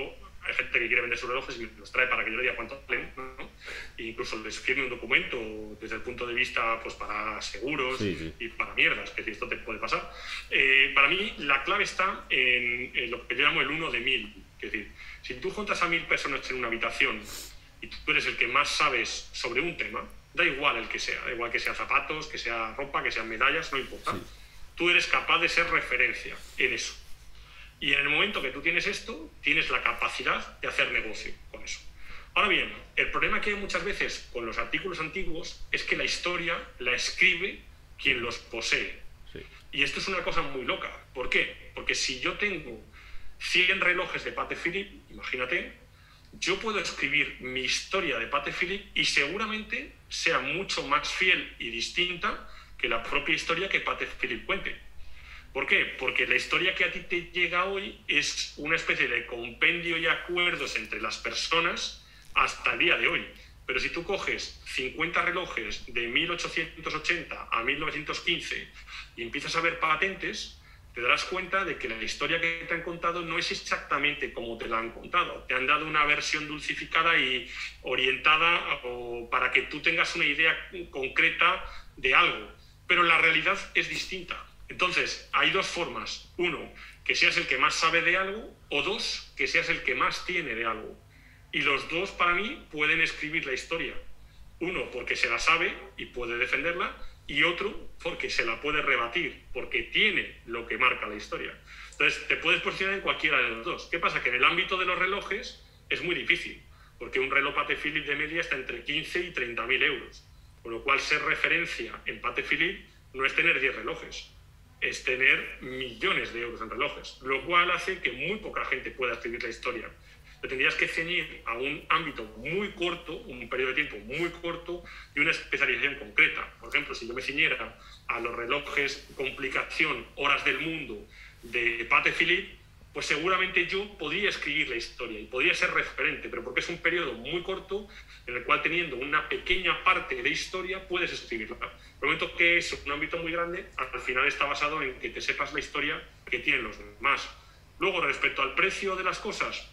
hay gente que quiere vender sus relojes y los trae para que yo le diga cuánto valen, ¿no? E incluso les firme un documento desde el punto de vista pues para seguros Sí, sí. y para mierdas, que esto te puede pasar. Eh, para mí la clave está en, en lo que yo llamo el uno de mil. Es decir, si tú juntas a mil personas en una habitación y tú eres el que más sabes sobre un tema, da igual el que sea, da igual que sea zapatos, que sea ropa, que sean medallas, no importa. Sí. Tú eres capaz de ser referencia en eso. Y en el momento que tú tienes esto, tienes la capacidad de hacer negocio con eso. Ahora bien, el problema que hay muchas veces con los artículos antiguos es que la historia la escribe quien los posee. Sí. Y esto es una cosa muy loca. ¿Por qué? Porque si yo tengo 100 relojes de Pate Philippe, imagínate, yo puedo escribir mi historia de Pate Philippe y seguramente sea mucho más fiel y distinta que la propia historia que Pate Philippe cuente. ¿Por qué? Porque la historia que a ti te llega hoy es una especie de compendio y acuerdos entre las personas hasta el día de hoy. Pero si tú coges 50 relojes de 1880 a 1915 y empiezas a ver patentes, te darás cuenta de que la historia que te han contado no es exactamente como te la han contado. Te han dado una versión dulcificada y orientada para que tú tengas una idea concreta de algo. Pero la realidad es distinta. Entonces, hay dos formas. Uno, que seas el que más sabe de algo, o dos, que seas el que más tiene de algo. Y los dos, para mí, pueden escribir la historia. Uno, porque se la sabe y puede defenderla, y otro, porque se la puede rebatir, porque tiene lo que marca la historia. Entonces, te puedes posicionar en cualquiera de los dos. ¿Qué pasa? Que en el ámbito de los relojes es muy difícil, porque un reloj Pate Philippe de media está entre 15 y 30 mil euros. Con lo cual, ser referencia en Pate Philippe no es tener 10 relojes, es tener millones de euros en relojes, lo cual hace que muy poca gente pueda escribir la historia. Te tendrías que ceñir a un ámbito muy corto, un periodo de tiempo muy corto y una especialización concreta. Por ejemplo, si yo me ciñera a los relojes complicación, horas del mundo de Pate Philippe, pues seguramente yo podría escribir la historia y podría ser referente, pero porque es un periodo muy corto en el cual teniendo una pequeña parte de historia puedes escribirla. El momento que es un ámbito muy grande, al final está basado en que te sepas la historia que tienen los demás. Luego, respecto al precio de las cosas,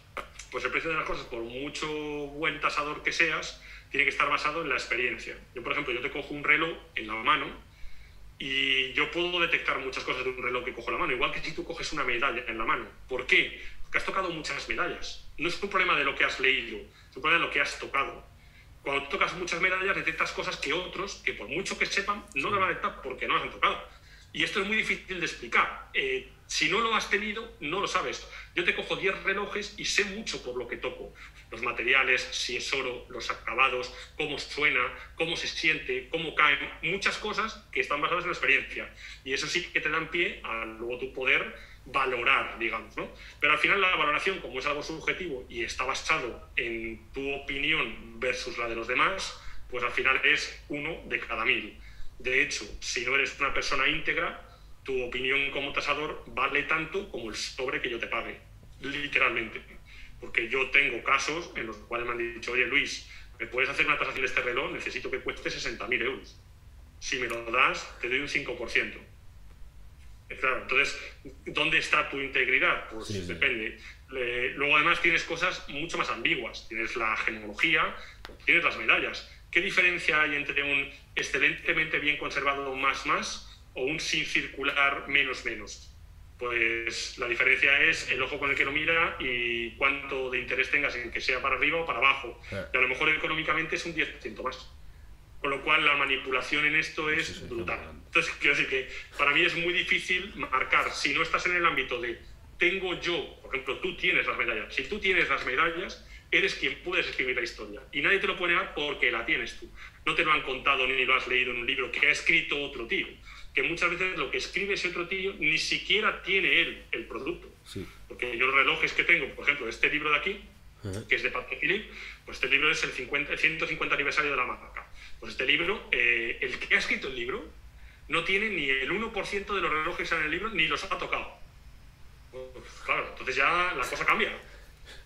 pues el precio de las cosas, por mucho buen tasador que seas, tiene que estar basado en la experiencia. Yo, por ejemplo, yo te cojo un reloj en la mano y yo puedo detectar muchas cosas de un reloj que cojo en la mano, igual que si tú coges una medalla en la mano. ¿Por qué? Porque has tocado muchas medallas. No es un problema de lo que has leído, es un problema de lo que has tocado. Cuando tocas muchas medallas detectas cosas que otros, que por mucho que sepan, no lo van a detectar porque no las han tocado. Y esto es muy difícil de explicar. Eh, si no lo has tenido, no lo sabes. Yo te cojo 10 relojes y sé mucho por lo que toco. Los materiales, si es oro, los acabados, cómo suena, cómo se siente, cómo caen, muchas cosas que están basadas en la experiencia. Y eso sí que te dan pie a luego tu poder valorar, digamos, ¿no? Pero al final la valoración, como es algo subjetivo y está basado en tu opinión versus la de los demás, pues al final es uno de cada mil. De hecho, si no eres una persona íntegra, tu opinión como tasador vale tanto como el sobre que yo te pague, literalmente. Porque yo tengo casos en los cuales me han dicho, oye Luis, ¿me puedes hacer una tasación de este reloj? Necesito que cueste 60.000 euros. Si me lo das, te doy un 5%. Claro, entonces, ¿dónde está tu integridad? Pues depende. luego además tienes cosas mucho más ambiguas. Tienes la gemología, tienes las medallas. ¿Qué diferencia hay entre un excelentemente bien conservado más más o un sin circular menos menos? Pues la diferencia es el ojo con el que lo mira y cuánto de interés tengas en que sea para arriba o para abajo. Y a lo mejor económicamente es un 10% más. Con lo cual la manipulación en esto es brutal. Entonces, quiero decir que para mí es muy difícil marcar, si no estás en el ámbito de tengo yo, por ejemplo, tú tienes las medallas, si tú tienes las medallas, eres quien puedes escribir la historia. Y nadie te lo puede negar porque la tienes tú. No te lo han contado ni lo has leído en un libro que ha escrito otro tío. Que muchas veces lo que escribe ese otro tío ni siquiera tiene él el producto. Porque yo los relojes que tengo, por ejemplo, este libro de aquí, que es de Patrick Philippe, pues este libro es el 50, 150 aniversario de la marca. Pues este libro, eh, el que ha escrito el libro, no tiene ni el 1% de los relojes en el libro, ni los ha tocado. Pues, claro, entonces ya la cosa cambia.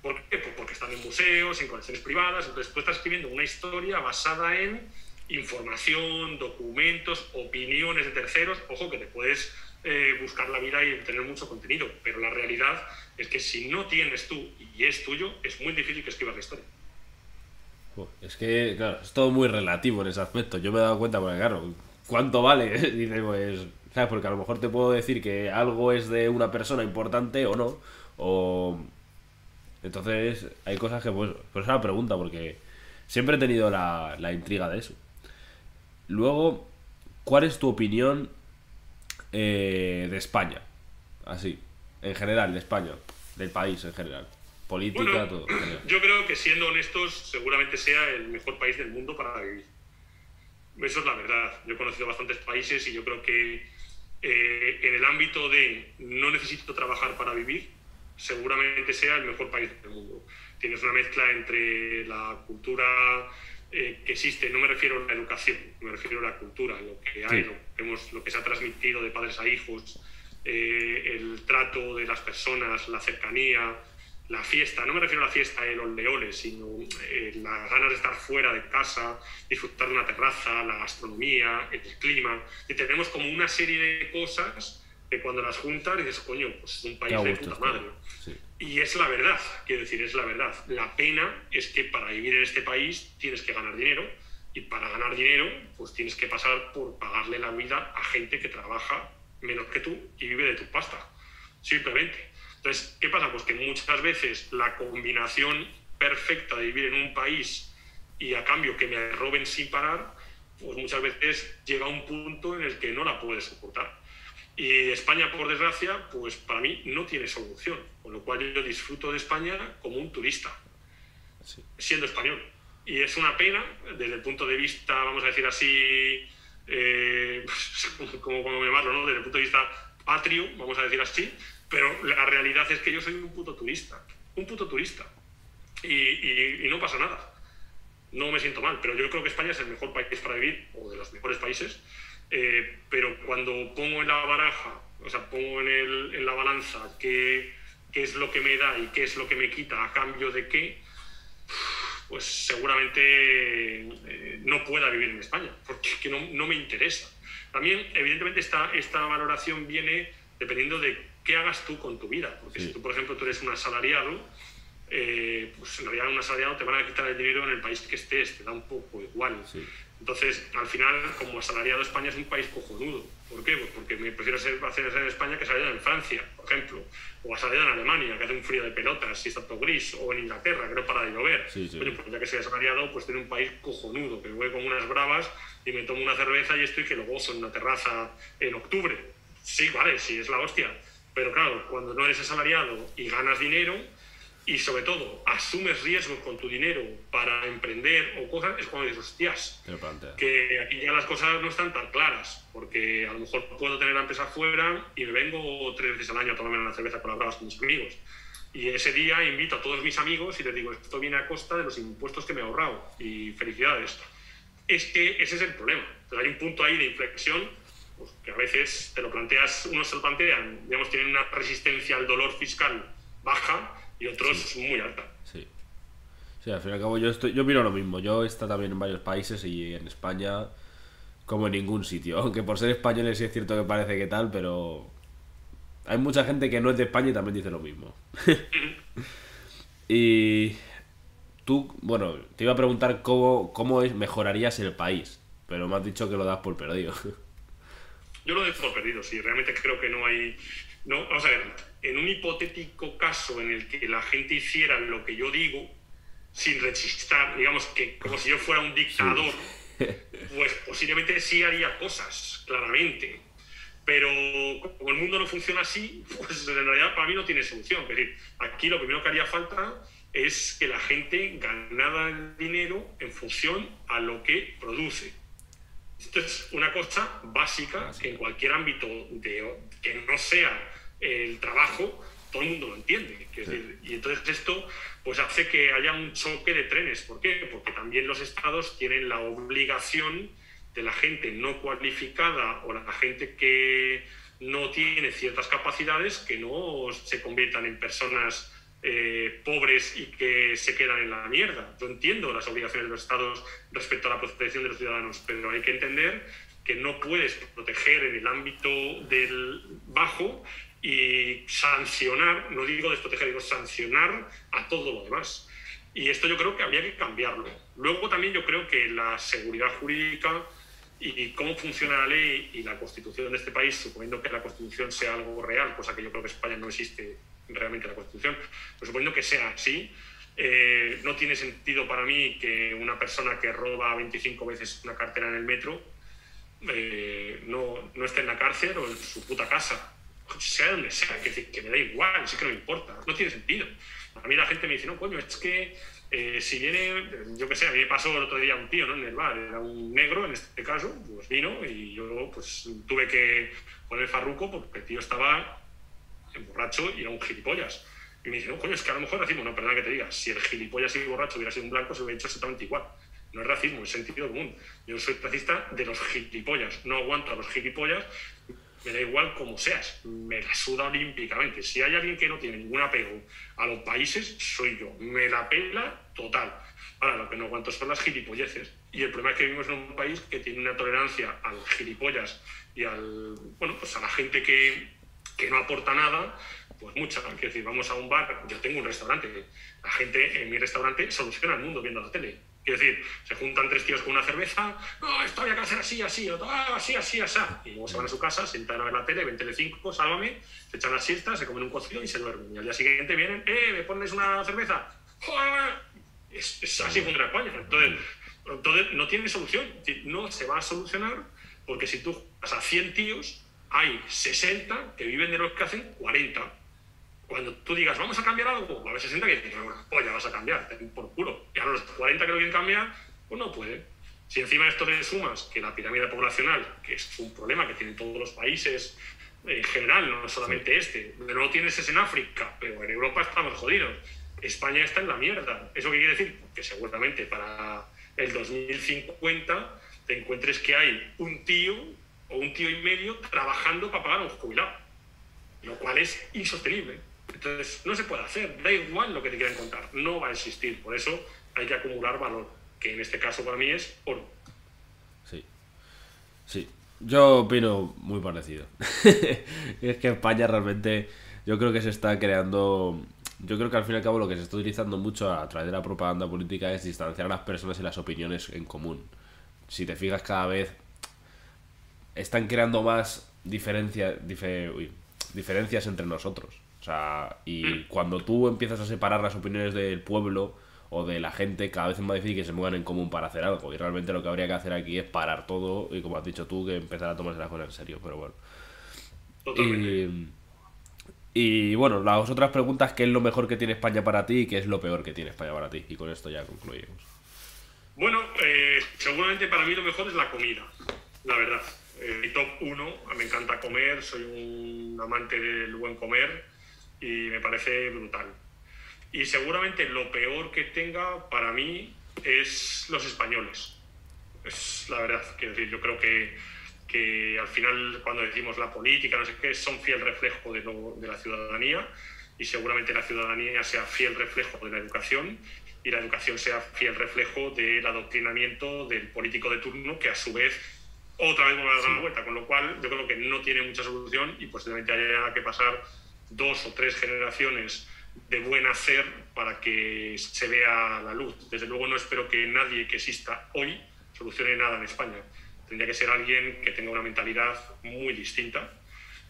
¿Por qué? Pues porque están en museos, en colecciones privadas, entonces tú estás escribiendo una historia basada en información, documentos, opiniones de terceros. Ojo que te puedes eh, buscar la vida y tener mucho contenido, pero la realidad es que si no tienes tú y es tuyo, es muy difícil que escribas la historia. Es que, claro, es todo muy relativo en ese aspecto. Yo me he dado cuenta, porque claro, ¿cuánto vale? Dice, pues, ¿sabes? Porque a lo mejor te puedo decir que algo es de una persona importante o no. O. Entonces, hay cosas que, pues, pues es una pregunta, porque siempre he tenido la, la intriga de eso. Luego, ¿cuál es tu opinión eh, de España? Así, en general, de España, del país en general política, todo. Yo creo que siendo honestos, seguramente sea el mejor país del mundo para vivir. Eso es la verdad. Yo he conocido bastantes países y yo creo que eh, en el ámbito de no necesito trabajar para vivir, seguramente sea el mejor país del mundo. Tienes una mezcla entre la cultura eh, que existe, no me refiero a la educación, me refiero a la cultura, lo que hay, lo, lo que se ha transmitido de padres a hijos, eh, el trato de las personas, la cercanía, la fiesta, no me refiero a la fiesta de los leones, sino eh, las ganas de estar fuera de casa, disfrutar de una terraza, la gastronomía, el clima. Y tenemos como una serie de cosas que cuando las juntas dices, coño, pues es un país de puta madre. Y es la verdad, quiero decir, es la verdad. La pena es que para vivir en este país tienes que ganar dinero y para ganar dinero pues tienes que pasar por pagarle la vida a gente que trabaja menos que tú y vive de tu pasta. Simplemente. Entonces, ¿qué pasa? Pues que muchas veces la combinación perfecta de vivir en un país y a cambio que me roben sin parar, pues muchas veces llega a un punto en el que no la puedes soportar. Y España, por desgracia, pues para mí no tiene solución, con lo cual yo disfruto de España como un turista, siendo español. Y es una pena desde el punto de vista, vamos a decir así, eh, como, como llamarlo, ¿no? desde el punto de vista patrio, vamos a decir así, pero la realidad es que yo soy un puto turista, un puto turista. Y, no pasa nada. No me siento mal, pero yo creo que España es el mejor país para vivir, o de los mejores países. Eh, pero cuando pongo en la baraja, o sea, pongo en, el, en la balanza qué, qué, es lo que me da y qué es lo que me quita a cambio de qué, pues seguramente eh, no pueda vivir en España, porque no, no, me interesa. También, evidentemente, esta, esta valoración viene dependiendo de qué hagas tú con tu vida. Porque si tú, por ejemplo, tú eres un asalariado, eh, pues en realidad un asalariado te van a quitar el dinero en el país que estés, te da un poco igual. Entonces, al final, como asalariado, España es un país cojonudo. ¿Por qué? Pues porque me prefiero ser, hacer en España que asalariado en Francia, por ejemplo, o asalariado en Alemania, que hace un frío de pelotas y está todo gris, o en Inglaterra, que no para de llover. Sí, sí. Oye, pues ya que soy asalariado, pues tener un país cojonudo, que voy con unas bravas y me tomo una cerveza y estoy que lo gozo en una terraza en octubre. Sí, vale, sí, es la hostia. Pero claro, cuando no eres asalariado y ganas dinero, y sobre todo asumes riesgos con tu dinero para emprender o cosas, es cuando dices, hostias, que aquí ya las cosas no están tan claras, porque a lo mejor puedo tener la empresa fuera y me vengo tres veces al año a tomarme una cerveza con las con mis amigos. Y ese día invito a todos mis amigos y les digo, esto viene a costa de los impuestos que me he ahorrado y felicidades. Es que ese es el problema. Entonces, hay un punto ahí de inflexión pues, que a veces te lo planteas, unos se lo plantean, digamos, tienen una resistencia al dolor fiscal baja y otros muy alta. Sí. Sí, al fin y al cabo yo estoy, yo miro lo mismo. Yo he estado también en varios países y en España como en ningún sitio. Aunque por ser españoles sí es cierto que parece que tal, pero hay mucha gente que no es de España y también dice lo mismo. y tú, bueno, te iba a preguntar cómo, cómo es- mejorarías el país, pero me has dicho que lo das por perdido. Yo lo doy por perdido, sí, realmente creo que no hay... No, vamos a ver, en un hipotético caso en el que la gente hiciera lo que yo digo, sin rechistar, digamos que como si yo fuera un dictador, pues posiblemente sí haría cosas, claramente. Pero como el mundo no funciona así, pues en realidad para mí no tiene solución. Es decir, aquí lo primero que haría falta es que la gente ganara dinero en función a lo que produce. Esto es una cosa básica que en cualquier ámbito de, que no sea el trabajo, todo el mundo lo entiende. Decir, y entonces esto pues hace que haya un choque de trenes. ¿Por qué? Porque también los estados tienen la obligación de la gente no cualificada o la gente que no tiene ciertas capacidades que no se conviertan en personas eh, pobres y que se quedan en la mierda. Yo entiendo las obligaciones de los estados respecto a la protección de los ciudadanos, pero hay que entender que no puedes proteger en el ámbito del bajo y sancionar, no digo desproteger, digo sancionar a todo lo demás. Y esto yo creo que habría que cambiarlo. Luego también yo creo que la seguridad jurídica y cómo funciona la ley y la constitución de este país, suponiendo que la constitución sea algo real, cosa que yo creo que España no existe realmente la constitución, pero suponiendo que sea así, eh, no tiene sentido para mí que una persona que roba 25 veces una cartera en el metro eh, no, no esté en la cárcel o en su puta casa, sea donde sea, que, me da igual, sí que no me importa, no tiene sentido. A mí la gente me dice, no, coño, es que eh, si viene, yo qué sé, a mí me pasó el otro día un tío ¿no? en el bar, era un negro en este caso, pues vino y yo pues tuve que poner farruco porque el tío estaba borracho y era un gilipollas. Y me dice, no, coño, es que a lo mejor racismo, no, perdona que te diga, si el gilipollas y borracho hubiera sido un blanco, se hubiera hecho exactamente igual. No es racismo, es sentido común. Yo soy racista de los gilipollas, no aguanto a los gilipollas, me da igual como seas, me la suda olímpicamente. Si hay alguien que no tiene ningún apego a los países, soy yo. Me la pela total. Ahora, lo que no aguanto son las gilipolleces. Y el problema es que vivimos en un país que tiene una tolerancia a los gilipollas y al, bueno, pues a la gente que, que no aporta nada, pues mucha. Quiero decir, vamos a un bar, yo tengo un restaurante, la gente en mi restaurante soluciona el mundo viendo la tele. Quiero decir, se juntan tres tíos con una cerveza, no, esto había que hacer así, así, otro, ah, así, así, así. Y luego se van a su casa, se sientan a ver la tele, ven Telecinco, sálvame, se echan las siestas, se comen un cocido y se duermen. Y al día siguiente vienen, eh, ¿me pones una cerveza? ¡Joder! Es, es así funciona España. Entonces, entonces, no tiene solución. No se va a solucionar porque si tú vas a 100 tíos, hay 60 que viven de los que hacen 40 cuando tú digas, vamos a cambiar algo, va a haber 60 que dicen, pues ya vas a cambiar, por culo. Y a los 40 que lo quieren cambiar, pues no pueden. Si encima de esto le sumas que la pirámide poblacional, que es un problema que tienen todos los países en general, no solamente este, no lo tienes es en África, pero en Europa estamos jodidos. España está en la mierda. ¿Eso qué quiere decir? Que seguramente para el 2050 te encuentres que hay un tío o un tío y medio trabajando para pagar a un jubilado, lo cual es insostenible. Entonces, no se puede hacer, da igual lo que te quieran contar, no va a existir. Por eso hay que acumular valor, que en este caso para mí es oro. Sí. Sí. Yo opino muy parecido. es que España realmente, yo creo que se está creando. Yo creo que al fin y al cabo lo que se está utilizando mucho a través de la propaganda política es distanciar a las personas y las opiniones en común. si te fijas cada vez están creando más diferencia, diferencias entre nosotros. O sea, y mm. cuando tú empiezas a separar las opiniones del pueblo o de la gente, cada vez es más difícil que se muevan en común para hacer algo. Y realmente lo que habría que hacer aquí es parar todo y, como has dicho tú, que empezar a tomarse las cosas en serio. Pero bueno. Y, y, bueno, las otras preguntas, ¿qué es lo mejor que tiene España para ti y qué es lo peor que tiene España para ti? Y con esto ya concluimos. Bueno, eh, seguramente para mí lo mejor es la comida, la verdad. Eh, mi top uno, me encanta comer, soy un amante del buen comer y me parece brutal. Y seguramente lo peor que tenga para mí es los españoles. Es la verdad, quiero decir, yo creo que, que al final cuando decimos la política, no sé qué, son fiel reflejo de, de la ciudadanía y seguramente la ciudadanía sea fiel reflejo de la educación y la educación sea fiel reflejo del adoctrinamiento del político de turno que a su vez otra vez vuelve a dar la vuelta, con lo cual yo creo que no tiene mucha solución y posiblemente haya que pasar dos o tres generaciones de buen hacer para que se vea la luz. Desde luego no espero que nadie que exista hoy solucione nada en España. Tendría que ser alguien que tenga una mentalidad muy distinta.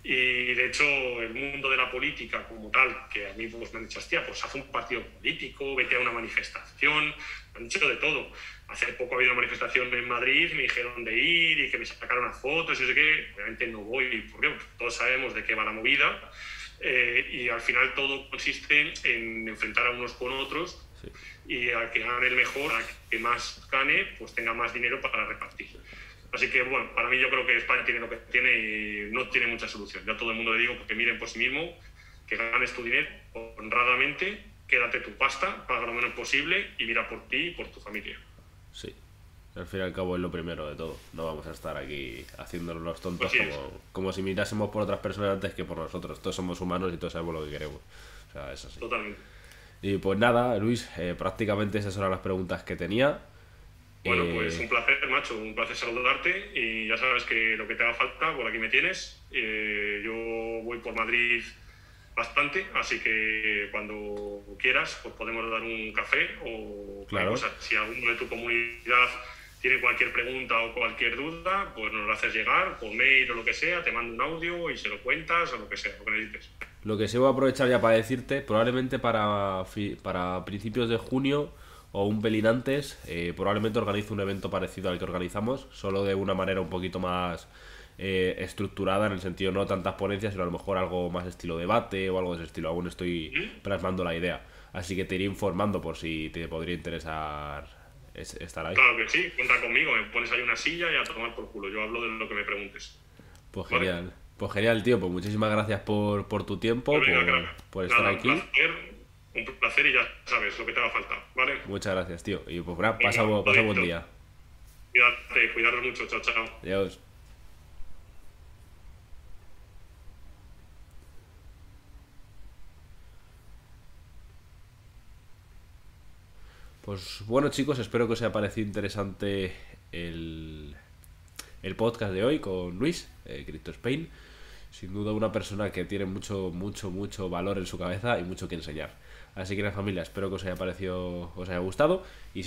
Y de hecho, el mundo de la política como tal, que a mí pues, me han dicho, hostia, pues haz un partido político, vete a una manifestación, me han dicho de todo. Hace poco ha habido una manifestación en Madrid, me dijeron de ir y que me sacaron unas fotos y no sé qué. Obviamente no voy, porque todos sabemos de qué va la movida eh, y al final todo consiste en enfrentar a unos con otros y a que gane el mejor, a que más gane, pues tenga más dinero para repartir. Así que, bueno, para mí yo creo que España tiene lo que tiene y no tiene mucha solución. Yo a todo el mundo le digo que miren por sí mismo, que ganes tu dinero honradamente, quédate tu pasta, paga lo menos posible y mira por ti y por tu familia. Sí, al fin y al cabo es lo primero de todo. No vamos a estar aquí haciéndonos los tontos como, como, si mirásemos por otras personas antes que por nosotros. Todos somos humanos y todos sabemos lo que queremos. O sea, es así. Totalmente. Y pues nada, Luis, eh, prácticamente esas eran las preguntas que tenía. Bueno, eh, pues un placer, macho, un placer saludarte y ya sabes que lo que te haga falta, por aquí me tienes. Eh, yo voy por Madrid bastante, así que cuando quieras, pues podemos dar un café o claro. si alguno de tu comunidad tiene cualquier pregunta o cualquier duda, pues nos lo haces llegar por mail o lo que sea, te mando un audio y se lo cuentas o lo que sea, lo que necesites. Lo que sí voy a aprovechar ya para decirte, probablemente para, para principios de junio o un pelín antes, eh, probablemente organice un evento parecido al que organizamos, solo de una manera un poquito más eh, estructurada, en el sentido no tantas ponencias, sino a lo mejor algo más estilo debate o algo de ese estilo. Aún estoy plasmando la idea. Así que te iré informando por si te podría interesar estar ahí. Claro que sí, cuenta conmigo, me pones ahí una silla y a tomar por culo. Yo hablo de lo que me preguntes. Pues genial. Pues genial, tío. Pues muchísimas gracias por, por tu tiempo, pues por, estar aquí. Un placer, un placer y ya sabes lo que te haga falta, ¿vale? Muchas gracias, tío. Y pues pasa, pasa buen día. Cuídate, cuidado mucho. Chao, chao. Adiós. Pues bueno chicos, espero que os haya parecido interesante el, el podcast de hoy con Luis, eh, Crypto Spain. Sin duda una persona que tiene mucho, mucho, mucho valor en su cabeza y mucho que enseñar. Así que la familia, espero que os haya parecido, os haya gustado y